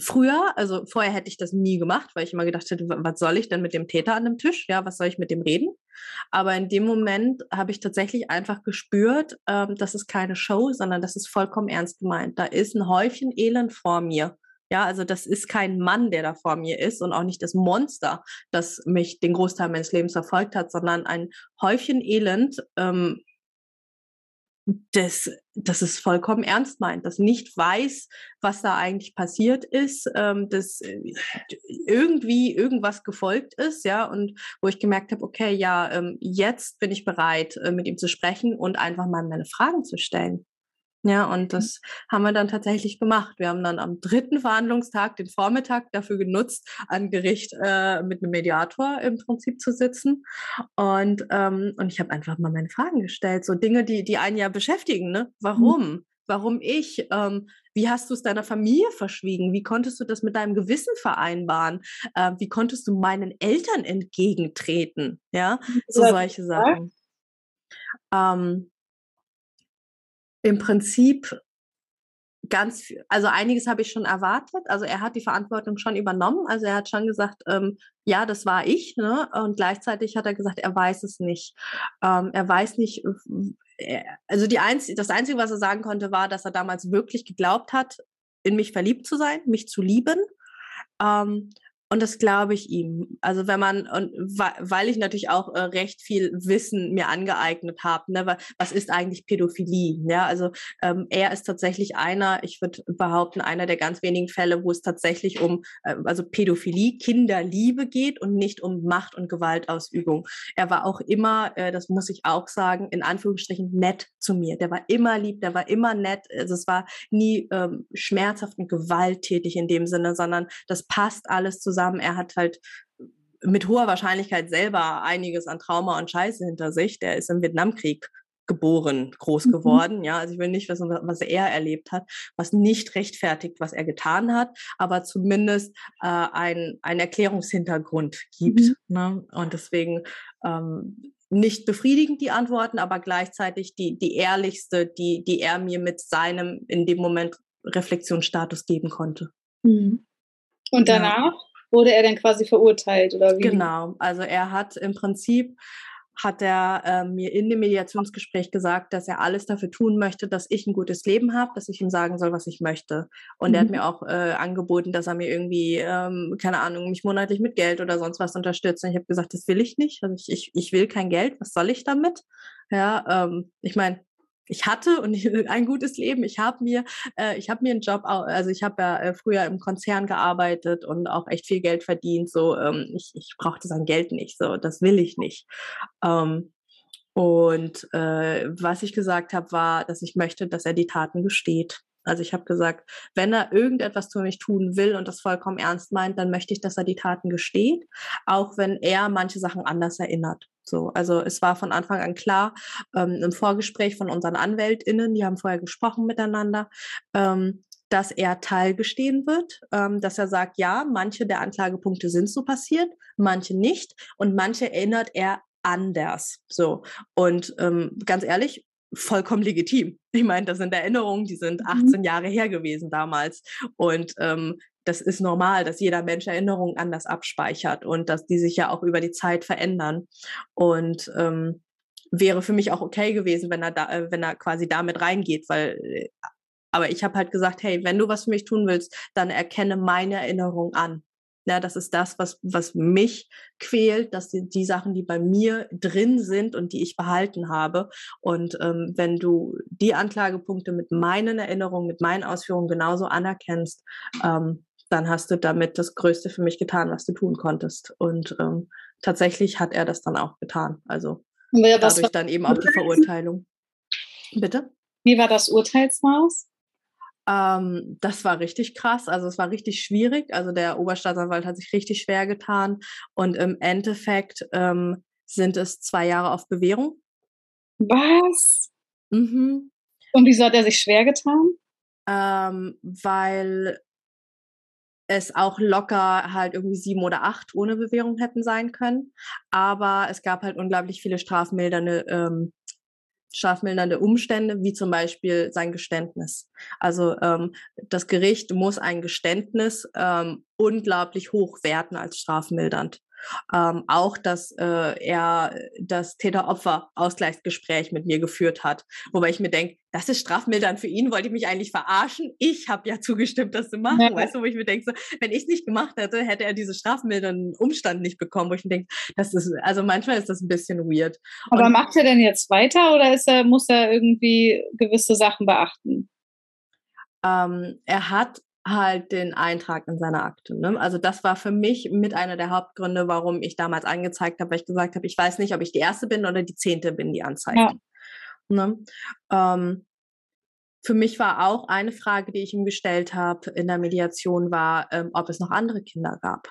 Speaker 2: früher, also vorher hätte ich das nie gemacht, weil ich immer gedacht hätte, was soll ich denn mit dem Täter an dem Tisch? Ja, was soll ich mit dem reden? Aber in dem Moment habe ich tatsächlich einfach gespürt, ähm, das ist keine Show, sondern das ist vollkommen ernst gemeint. Da ist ein Häufchen Elend vor mir. Ja, also das ist kein Mann, der da vor mir ist und auch nicht das Monster, das mich den Großteil meines Lebens verfolgt hat, sondern ein Häufchen Elend, ähm, das, das ist vollkommen ernst meint, das nicht weiß, was da eigentlich passiert ist, ähm, dass äh, irgendwie irgendwas gefolgt ist, ja, und wo ich gemerkt habe, okay, ja, ähm, jetzt bin ich bereit, äh, mit ihm zu sprechen und einfach mal meine Fragen zu stellen. Ja, und mhm. das haben wir dann tatsächlich gemacht. Wir haben dann am dritten Verhandlungstag den Vormittag dafür genutzt, an Gericht äh, mit einem Mediator im Prinzip zu sitzen. Und, ähm, und ich habe einfach mal meine Fragen gestellt. So Dinge, die, die einen ja beschäftigen. Ne? Warum? Mhm. Warum ich? Ähm, wie hast du es deiner Familie verschwiegen? Wie konntest du das mit deinem Gewissen vereinbaren? Äh, wie konntest du meinen Eltern entgegentreten? Ja, so solche Sachen. Ähm, im Prinzip ganz, also einiges habe ich schon erwartet. Also er hat die Verantwortung schon übernommen. Also er hat schon gesagt, ähm, ja, das war ich. Ne? Und gleichzeitig hat er gesagt, er weiß es nicht. Ähm, er weiß nicht. Also die einz das Einzige, was er sagen konnte, war, dass er damals wirklich geglaubt hat, in mich verliebt zu sein, mich zu lieben. Ähm, und das glaube ich ihm. Also wenn man, und weil ich natürlich auch äh, recht viel Wissen mir angeeignet habe, ne, was ist eigentlich Pädophilie? Ja, also ähm, er ist tatsächlich einer, ich würde behaupten, einer der ganz wenigen Fälle, wo es tatsächlich um, äh, also Pädophilie, Kinderliebe geht und nicht um Macht- und Gewaltausübung. Er war auch immer, äh, das muss ich auch sagen, in Anführungsstrichen nett zu mir. Der war immer lieb, der war immer nett. Also es war nie ähm, schmerzhaft und gewalttätig in dem Sinne, sondern das passt alles zusammen zusammen. Er hat halt mit hoher Wahrscheinlichkeit selber einiges an Trauma und Scheiße hinter sich. Der ist im Vietnamkrieg geboren, groß mhm. geworden. Ja, also ich will nicht wissen, was er erlebt hat, was nicht rechtfertigt, was er getan hat, aber zumindest äh, ein, ein Erklärungshintergrund gibt. Mhm. Ne? Und deswegen ähm, nicht befriedigend die Antworten, aber gleichzeitig die, die ehrlichste, die, die er mir mit seinem in dem Moment Reflexionsstatus geben konnte.
Speaker 1: Mhm. Und danach? Ja wurde er dann quasi verurteilt oder wie?
Speaker 2: Genau, also er hat im Prinzip hat er äh, mir in dem Mediationsgespräch gesagt, dass er alles dafür tun möchte, dass ich ein gutes Leben habe, dass ich ihm sagen soll, was ich möchte. Und mhm. er hat mhm. mir auch äh, angeboten, dass er mir irgendwie, ähm, keine Ahnung, mich monatlich mit Geld oder sonst was unterstützt. Und ich habe gesagt, das will ich nicht. Also ich, ich, ich will kein Geld. Was soll ich damit? Ja, ähm, ich meine, ich hatte und ein gutes Leben. Ich habe mir, äh, ich habe mir einen Job, also ich habe ja äh, früher im Konzern gearbeitet und auch echt viel Geld verdient. So, ähm, ich, ich brauchte sein Geld nicht. So, das will ich nicht. Ähm, und äh, was ich gesagt habe, war, dass ich möchte, dass er die Taten gesteht. Also ich habe gesagt, wenn er irgendetwas für mich tun will und das vollkommen ernst meint, dann möchte ich, dass er die Taten gesteht, auch wenn er manche Sachen anders erinnert. So, also es war von Anfang an klar, ähm, im Vorgespräch von unseren AnwältInnen, die haben vorher gesprochen miteinander, ähm, dass er teilgestehen wird, ähm, dass er sagt, ja, manche der Anklagepunkte sind so passiert, manche nicht und manche erinnert er anders. So. Und ähm, ganz ehrlich, vollkommen legitim. Ich meine, das sind Erinnerungen, die sind 18 mhm. Jahre her gewesen damals. Und ähm, das ist normal, dass jeder Mensch Erinnerungen anders abspeichert und dass die sich ja auch über die Zeit verändern. Und ähm, wäre für mich auch okay gewesen, wenn er da, äh, wenn er quasi damit reingeht, weil äh, aber ich habe halt gesagt, hey, wenn du was für mich tun willst, dann erkenne meine Erinnerung an. Ja, das ist das, was, was mich quält, dass die, die Sachen, die bei mir drin sind und die ich behalten habe. Und ähm, wenn du die Anklagepunkte mit meinen Erinnerungen, mit meinen Ausführungen genauso anerkennst, ähm, dann hast du damit das Größte für mich getan, was du tun konntest. Und ähm, tatsächlich hat er das dann auch getan. Also ja, dadurch dann eben auch die Verurteilung. Bitte?
Speaker 1: Wie war das Urteilsmaß?
Speaker 2: Ähm, das war richtig krass. Also es war richtig schwierig. Also der Oberstaatsanwalt hat sich richtig schwer getan. Und im Endeffekt ähm, sind es zwei Jahre auf Bewährung.
Speaker 1: Was? Mhm. Und wieso hat er sich schwer getan?
Speaker 2: Ähm, weil es auch locker halt irgendwie sieben oder acht ohne Bewährung hätten sein können. Aber es gab halt unglaublich viele strafmildernde, ähm, strafmildernde Umstände, wie zum Beispiel sein Geständnis. Also ähm, das Gericht muss ein Geständnis ähm, unglaublich hoch werten als strafmildernd. Ähm, auch, dass äh, er das Täter-Opfer-Ausgleichsgespräch mit mir geführt hat, wobei ich mir denke, das ist strafmildernd für ihn, wollte ich mich eigentlich verarschen. Ich habe ja zugestimmt, das zu machen. Ja. Weißt du, wo ich mir denke, so, wenn ich es nicht gemacht hätte, hätte er diese strafmildernden Umstand nicht bekommen, wo ich mir denke, das ist, also manchmal ist das ein bisschen weird.
Speaker 1: Aber Und, macht er denn jetzt weiter oder ist er, muss er irgendwie gewisse Sachen beachten?
Speaker 2: Ähm, er hat halt den Eintrag in seiner Akte. Ne? Also das war für mich mit einer der Hauptgründe, warum ich damals angezeigt habe, weil ich gesagt habe, ich weiß nicht, ob ich die erste bin oder die zehnte bin, die anzeigt. Ja. Ne? Ähm, für mich war auch eine Frage, die ich ihm gestellt habe in der Mediation, war, ähm, ob es noch andere Kinder gab.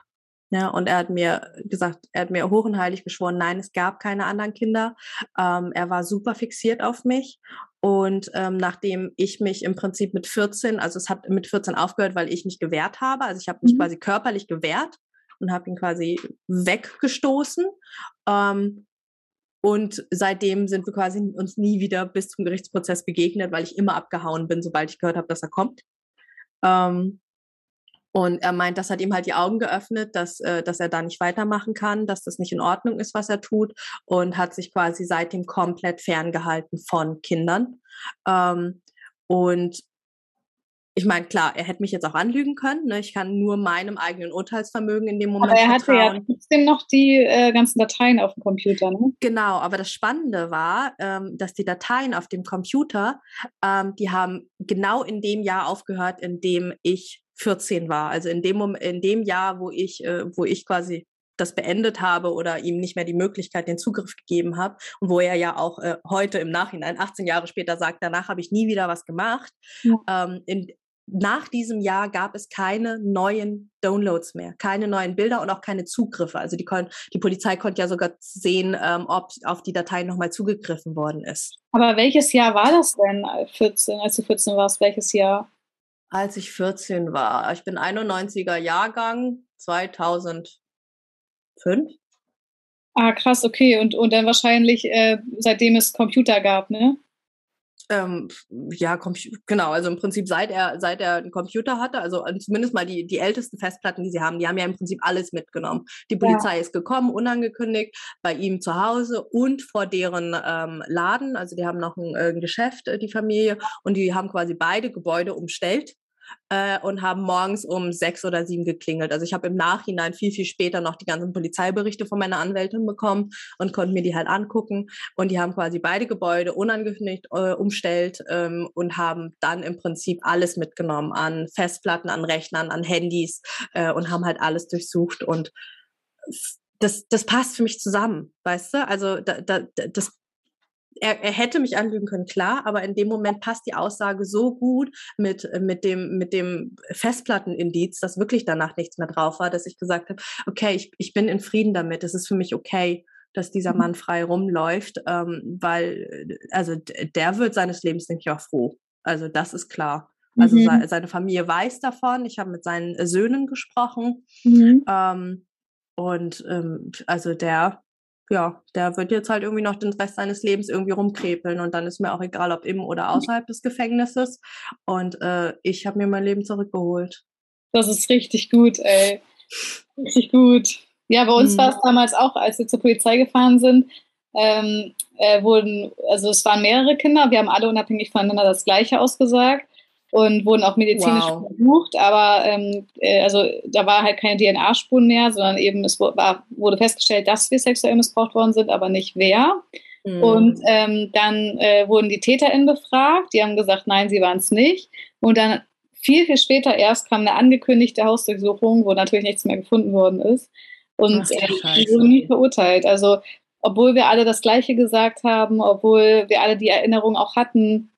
Speaker 2: Ja, und er hat mir gesagt, er hat mir hoch und heilig geschworen, nein, es gab keine anderen Kinder. Ähm, er war super fixiert auf mich. Und ähm, nachdem ich mich im Prinzip mit 14, also es hat mit 14 aufgehört, weil ich mich gewehrt habe, also ich habe mich mhm. quasi körperlich gewehrt und habe ihn quasi weggestoßen. Ähm, und seitdem sind wir quasi uns nie wieder bis zum Gerichtsprozess begegnet, weil ich immer abgehauen bin, sobald ich gehört habe, dass er kommt. Ähm, und er meint, das hat ihm halt die Augen geöffnet, dass, äh, dass er da nicht weitermachen kann, dass das nicht in Ordnung ist, was er tut und hat sich quasi seitdem komplett ferngehalten von Kindern. Ähm, und ich meine, klar, er hätte mich jetzt auch anlügen können. Ne? Ich kann nur meinem eigenen Urteilsvermögen in dem Moment
Speaker 1: Aber er hatte vertrauen. ja trotzdem noch die äh, ganzen Dateien auf dem Computer. Ne?
Speaker 2: Genau, aber das Spannende war, ähm, dass die Dateien auf dem Computer, ähm, die haben genau in dem Jahr aufgehört, in dem ich 14 war. Also in dem, in dem Jahr, wo ich, äh, wo ich quasi das beendet habe oder ihm nicht mehr die Möglichkeit, den Zugriff gegeben habe und wo er ja auch äh, heute im Nachhinein, 18 Jahre später sagt, danach habe ich nie wieder was gemacht. Ja. Ähm, in, nach diesem Jahr gab es keine neuen Downloads mehr, keine neuen Bilder und auch keine Zugriffe. Also die, die Polizei konnte ja sogar sehen, ähm, ob auf die Dateien nochmal zugegriffen worden ist.
Speaker 1: Aber welches Jahr war das denn, 14, als du 14 warst? Welches Jahr?
Speaker 2: Als ich 14 war. Ich bin 91er Jahrgang, 2005.
Speaker 1: Ah, krass, okay. Und, und dann wahrscheinlich, äh, seitdem es Computer gab, ne?
Speaker 2: Ähm, ja, genau, also im Prinzip seit er, seit er einen Computer hatte, also äh, zumindest mal die, die ältesten Festplatten, die sie haben, die haben ja im Prinzip alles mitgenommen. Die Polizei ja. ist gekommen, unangekündigt, bei ihm zu Hause und vor deren ähm, Laden. Also die haben noch ein, äh, ein Geschäft, äh, die Familie, und die haben quasi beide Gebäude umstellt äh, und haben morgens um sechs oder sieben geklingelt. Also ich habe im Nachhinein viel, viel später noch die ganzen Polizeiberichte von meiner Anwältin bekommen und konnte mir die halt angucken. Und die haben quasi beide Gebäude unangekündigt äh, umstellt ähm, und haben dann im Prinzip alles mitgenommen an Festplatten, an Rechnern, an Handys äh, und haben halt alles durchsucht und das, das passt für mich zusammen, weißt du? Also da, da, das er, er hätte mich anlügen können, klar, aber in dem Moment passt die Aussage so gut mit, mit dem, mit dem Festplattenindiz, dass wirklich danach nichts mehr drauf war, dass ich gesagt habe, okay, ich, ich bin in Frieden damit, es ist für mich okay, dass dieser mhm. Mann frei rumläuft, ähm, weil, also der wird seines Lebens nicht auch froh. Also das ist klar. Also mhm. seine Familie weiß davon. Ich habe mit seinen Söhnen gesprochen. Mhm. Ähm, und ähm, also der ja, der wird jetzt halt irgendwie noch den Rest seines Lebens irgendwie rumkrepeln und dann ist mir auch egal, ob im oder außerhalb des Gefängnisses. Und äh, ich habe mir mein Leben zurückgeholt.
Speaker 1: Das ist richtig gut, ey. Richtig gut. Ja, bei uns hm. war es damals auch, als wir zur Polizei gefahren sind, ähm, äh, wurden, also es waren mehrere Kinder, wir haben alle unabhängig voneinander das Gleiche ausgesagt und wurden auch medizinisch wow. untersucht, aber ähm, äh, also da war halt keine DNA-Spuren mehr, sondern eben es war, wurde festgestellt, dass wir sexuell missbraucht worden sind, aber nicht wer. Mhm. Und ähm, dann äh, wurden die TäterInnen befragt, die haben gesagt, nein, sie waren es nicht. Und dann viel, viel später erst kam eine angekündigte Hausdurchsuchung, wo natürlich nichts mehr gefunden worden ist. Und äh, die wurden nie verurteilt. Also obwohl wir alle das Gleiche gesagt haben, obwohl wir alle die Erinnerung auch hatten,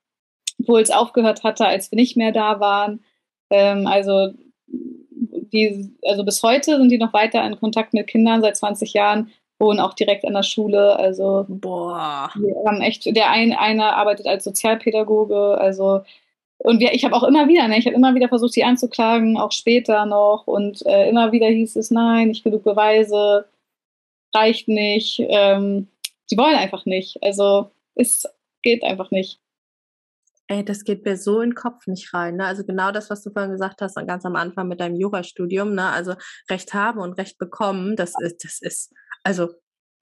Speaker 1: es aufgehört hatte, als wir nicht mehr da waren. Ähm, also, die, also bis heute sind die noch weiter in Kontakt mit Kindern, seit 20 Jahren, wohnen auch direkt an der Schule. Also
Speaker 2: Boah.
Speaker 1: Wir haben echt, der eine, eine arbeitet als Sozialpädagoge, also und wir, ich habe auch immer wieder, ne, ich habe immer wieder versucht, sie anzuklagen, auch später noch. Und äh, immer wieder hieß es, nein, nicht genug Beweise, reicht nicht. Ähm, die wollen einfach nicht. Also es geht einfach nicht.
Speaker 2: Ey, das geht mir so in den Kopf nicht rein. Ne? Also genau das, was du vorhin gesagt hast, ganz am Anfang mit deinem Jurastudium, ne? Also Recht haben und Recht bekommen, das ist, das ist, also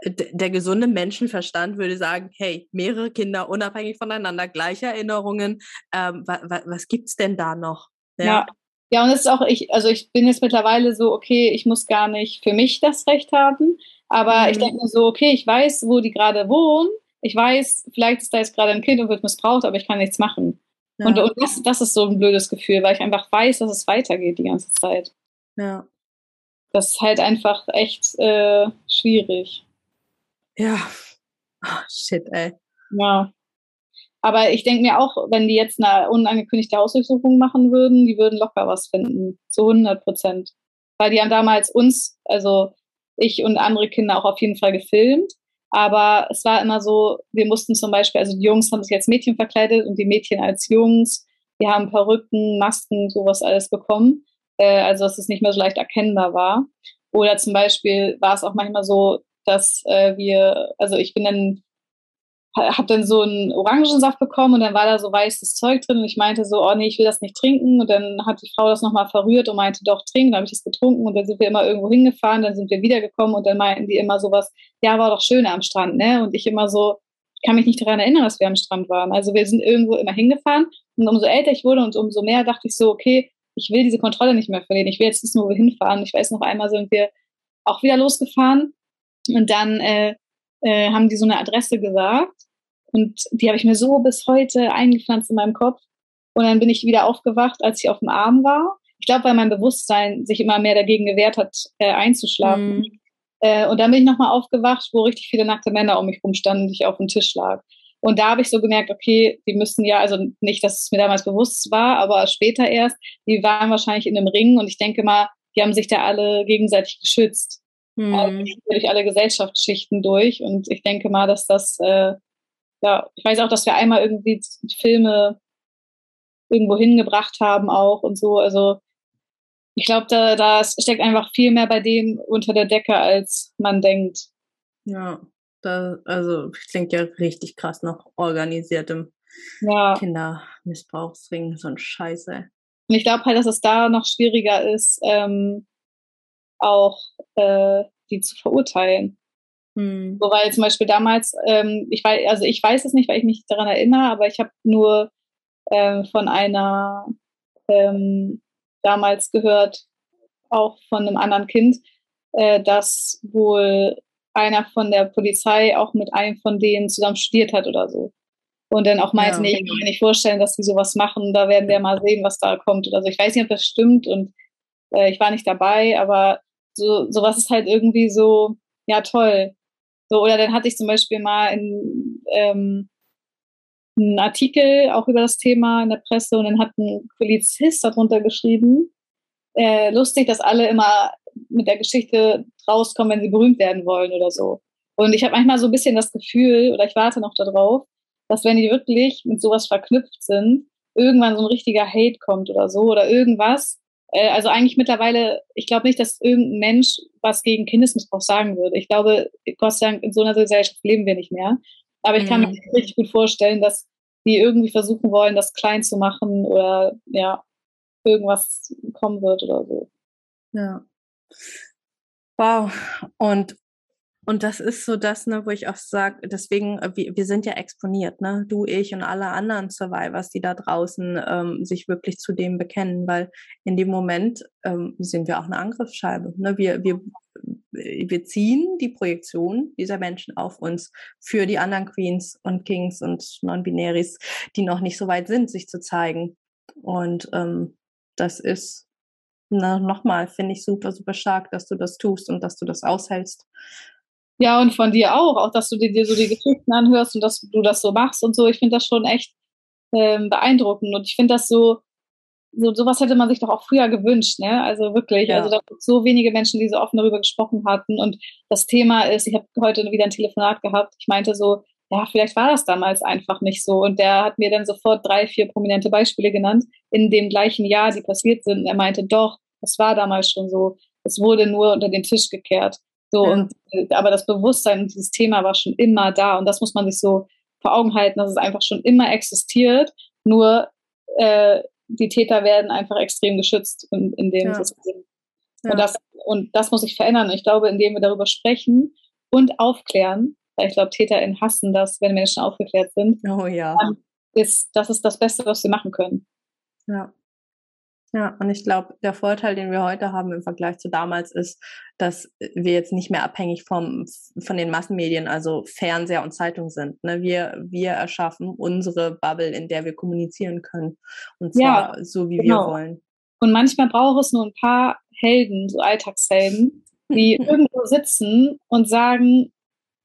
Speaker 2: der gesunde Menschenverstand würde sagen, hey, mehrere Kinder unabhängig voneinander, gleiche Erinnerungen, ähm, wa, wa, was gibt's denn da noch?
Speaker 1: Ja. ja. ja. und es ist auch, ich, also ich bin jetzt mittlerweile so, okay, ich muss gar nicht für mich das Recht haben, aber mhm. ich denke mir so, okay, ich weiß, wo die gerade wohnen, ich weiß, vielleicht ist da jetzt gerade ein Kind und wird missbraucht, aber ich kann nichts machen. Ja. Und, und das, das ist so ein blödes Gefühl, weil ich einfach weiß, dass es weitergeht die ganze Zeit.
Speaker 2: Ja.
Speaker 1: Das ist halt einfach echt äh, schwierig.
Speaker 2: Ja. Oh, shit, ey.
Speaker 1: Ja. Aber ich denke mir auch, wenn die jetzt eine unangekündigte Hausdurchsuchung machen würden, die würden locker was finden. Zu 100 Prozent. Weil die haben damals uns, also ich und andere Kinder auch auf jeden Fall gefilmt. Aber es war immer so, wir mussten zum Beispiel, also die Jungs haben sich als Mädchen verkleidet und die Mädchen als Jungs. Wir haben Perücken, Masken, sowas alles bekommen. Äh, also dass es nicht mehr so leicht erkennbar war. Oder zum Beispiel war es auch manchmal so, dass äh, wir, also ich bin dann, habe dann so einen Orangensaft bekommen und dann war da so weißes Zeug drin und ich meinte so, oh nee, ich will das nicht trinken und dann hat die Frau das nochmal verrührt und meinte, doch trinken, dann habe ich das getrunken und dann sind wir immer irgendwo hingefahren, dann sind wir wiedergekommen und dann meinten die immer sowas, ja, war doch schöner am Strand, ne? Und ich immer so, ich kann mich nicht daran erinnern, dass wir am Strand waren. Also wir sind irgendwo immer hingefahren und umso älter ich wurde und umso mehr dachte ich so, okay, ich will diese Kontrolle nicht mehr verlieren. Ich will jetzt nur hinfahren. Ich weiß noch einmal sind wir auch wieder losgefahren und dann äh, äh, haben die so eine Adresse gesagt. Und die habe ich mir so bis heute eingepflanzt in meinem Kopf. Und dann bin ich wieder aufgewacht, als ich auf dem Arm war. Ich glaube, weil mein Bewusstsein sich immer mehr dagegen gewehrt hat, äh, einzuschlafen. Mhm. Äh, und dann bin ich nochmal aufgewacht, wo richtig viele nackte Männer um mich rumstanden und ich auf dem Tisch lag. Und da habe ich so gemerkt, okay, die müssen ja, also nicht, dass es mir damals bewusst war, aber später erst, die waren wahrscheinlich in einem Ring und ich denke mal, die haben sich da alle gegenseitig geschützt. Mhm. Durch alle Gesellschaftsschichten durch. Und ich denke mal, dass das, äh, ja, ich weiß auch, dass wir einmal irgendwie Filme irgendwo hingebracht haben auch und so. Also ich glaube, da, da steckt einfach viel mehr bei dem unter der Decke, als man denkt.
Speaker 2: Ja, da, also klingt ja richtig krass nach organisiertem
Speaker 1: ja.
Speaker 2: Kindermissbrauchsring, so ein Scheiße.
Speaker 1: Und ich glaube halt, dass es da noch schwieriger ist, ähm, auch äh, die zu verurteilen. Hm. So, weil zum Beispiel damals, ähm, ich weiß, also ich weiß es nicht, weil ich mich daran erinnere, aber ich habe nur ähm, von einer ähm, damals gehört, auch von einem anderen Kind, äh, dass wohl einer von der Polizei auch mit einem von denen zusammen studiert hat oder so. Und dann auch meinte, ja. nee, ich kann mir nicht vorstellen, dass die sowas machen, da werden wir mal sehen, was da kommt oder so. Ich weiß nicht, ob das stimmt und äh, ich war nicht dabei, aber so sowas ist halt irgendwie so, ja, toll. So, oder dann hatte ich zum Beispiel mal in, ähm, einen Artikel auch über das Thema in der Presse und dann hat ein Polizist darunter geschrieben, äh, lustig, dass alle immer mit der Geschichte rauskommen, wenn sie berühmt werden wollen oder so. Und ich habe manchmal so ein bisschen das Gefühl, oder ich warte noch darauf, dass wenn die wirklich mit sowas verknüpft sind, irgendwann so ein richtiger Hate kommt oder so oder irgendwas, also eigentlich mittlerweile, ich glaube nicht, dass irgendein Mensch was gegen Kindesmissbrauch sagen würde. Ich glaube, Gott sei Dank, in so einer Gesellschaft leben wir nicht mehr. Aber ich kann mhm. mir richtig gut vorstellen, dass die irgendwie versuchen wollen, das klein zu machen oder ja, irgendwas kommen wird oder so.
Speaker 2: Ja. Wow. Und und das ist so das, ne, wo ich auch sage, deswegen, äh, wir, wir sind ja exponiert, ne? Du, ich und alle anderen Survivors, die da draußen ähm, sich wirklich zu dem bekennen, weil in dem Moment ähm, sind wir auch eine Angriffsscheibe. Ne? Wir, wir, wir ziehen die Projektion dieser Menschen auf uns für die anderen Queens und Kings und Non-Binaries, die noch nicht so weit sind, sich zu zeigen. Und ähm, das ist na, nochmal, finde ich super, super stark, dass du das tust und dass du das aushältst.
Speaker 1: Ja, und von dir auch, auch dass du dir, dir so die Geschichten anhörst und dass du das so machst und so. Ich finde das schon echt ähm, beeindruckend. Und ich finde das so, so, sowas hätte man sich doch auch früher gewünscht, ne? Also wirklich. Ja. Also da gibt so wenige Menschen, die so offen darüber gesprochen hatten. Und das Thema ist, ich habe heute wieder ein Telefonat gehabt. Ich meinte so, ja, vielleicht war das damals einfach nicht so. Und der hat mir dann sofort drei, vier prominente Beispiele genannt, in dem gleichen Jahr, die passiert sind. Und er meinte, doch, das war damals schon so. Es wurde nur unter den Tisch gekehrt. So, ja. und, äh, aber das Bewusstsein und dieses Thema war schon immer da und das muss man sich so vor Augen halten, dass es einfach schon immer existiert Nur äh, die Täter werden einfach extrem geschützt in, in dem ja. System. Ja. Und, das, und das muss sich verändern. Und ich glaube, indem wir darüber sprechen und aufklären, weil ich glaube, TäterInnen hassen das, wenn Menschen aufgeklärt sind.
Speaker 2: Oh ja.
Speaker 1: Ist, das ist das Beste, was wir machen können.
Speaker 2: Ja. Ja, und ich glaube, der Vorteil, den wir heute haben im Vergleich zu damals, ist, dass wir jetzt nicht mehr abhängig vom, von den Massenmedien, also Fernseher und Zeitung sind. Ne? Wir, wir erschaffen unsere Bubble, in der wir kommunizieren können. Und zwar ja, so, wie genau. wir wollen.
Speaker 1: Und manchmal braucht es nur ein paar Helden, so Alltagshelden, die irgendwo sitzen und sagen,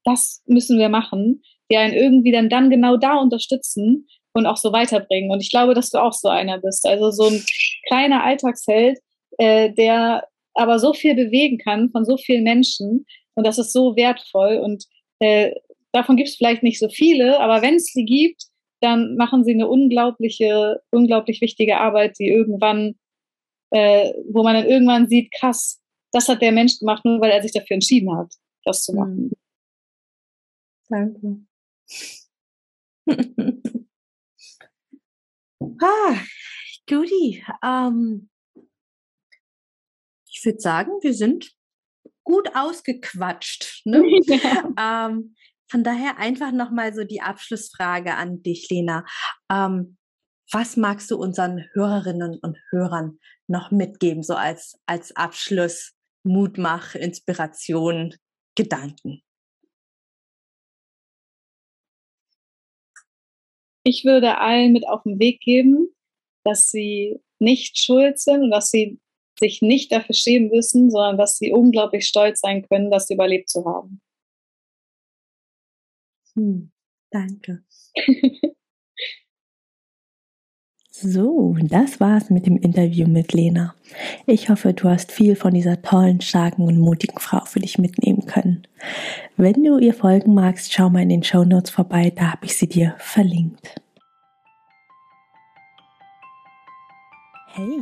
Speaker 1: das müssen wir machen, die einen irgendwie dann, dann genau da unterstützen und auch so weiterbringen. Und ich glaube, dass du auch so einer bist. Also so ein kleiner Alltagsheld, äh, der aber so viel bewegen kann von so vielen Menschen. Und das ist so wertvoll. Und äh, davon gibt es vielleicht nicht so viele, aber wenn es die gibt, dann machen sie eine unglaubliche, unglaublich wichtige Arbeit, die irgendwann, äh, wo man dann irgendwann sieht, krass, das hat der Mensch gemacht, nur weil er sich dafür entschieden hat, das zu machen.
Speaker 2: Danke. ah, Judy, ähm, ich würde sagen, wir sind gut ausgequatscht. Ne? Ja. Ähm, von daher einfach nochmal so die Abschlussfrage an dich, Lena. Ähm, was magst du unseren Hörerinnen und Hörern noch mitgeben, so als, als Abschluss, Mutmach, Inspiration, Gedanken?
Speaker 1: Ich würde allen mit auf den Weg geben, dass sie nicht schuld sind und dass sie sich nicht dafür schämen müssen, sondern dass sie unglaublich stolz sein können, das überlebt zu haben.
Speaker 2: Hm, danke. So, das war's mit dem Interview mit Lena. Ich hoffe, du hast viel von dieser tollen, starken und mutigen Frau für dich mitnehmen können. Wenn du ihr folgen magst, schau mal in den Show Notes vorbei, da habe ich sie dir verlinkt. Hey,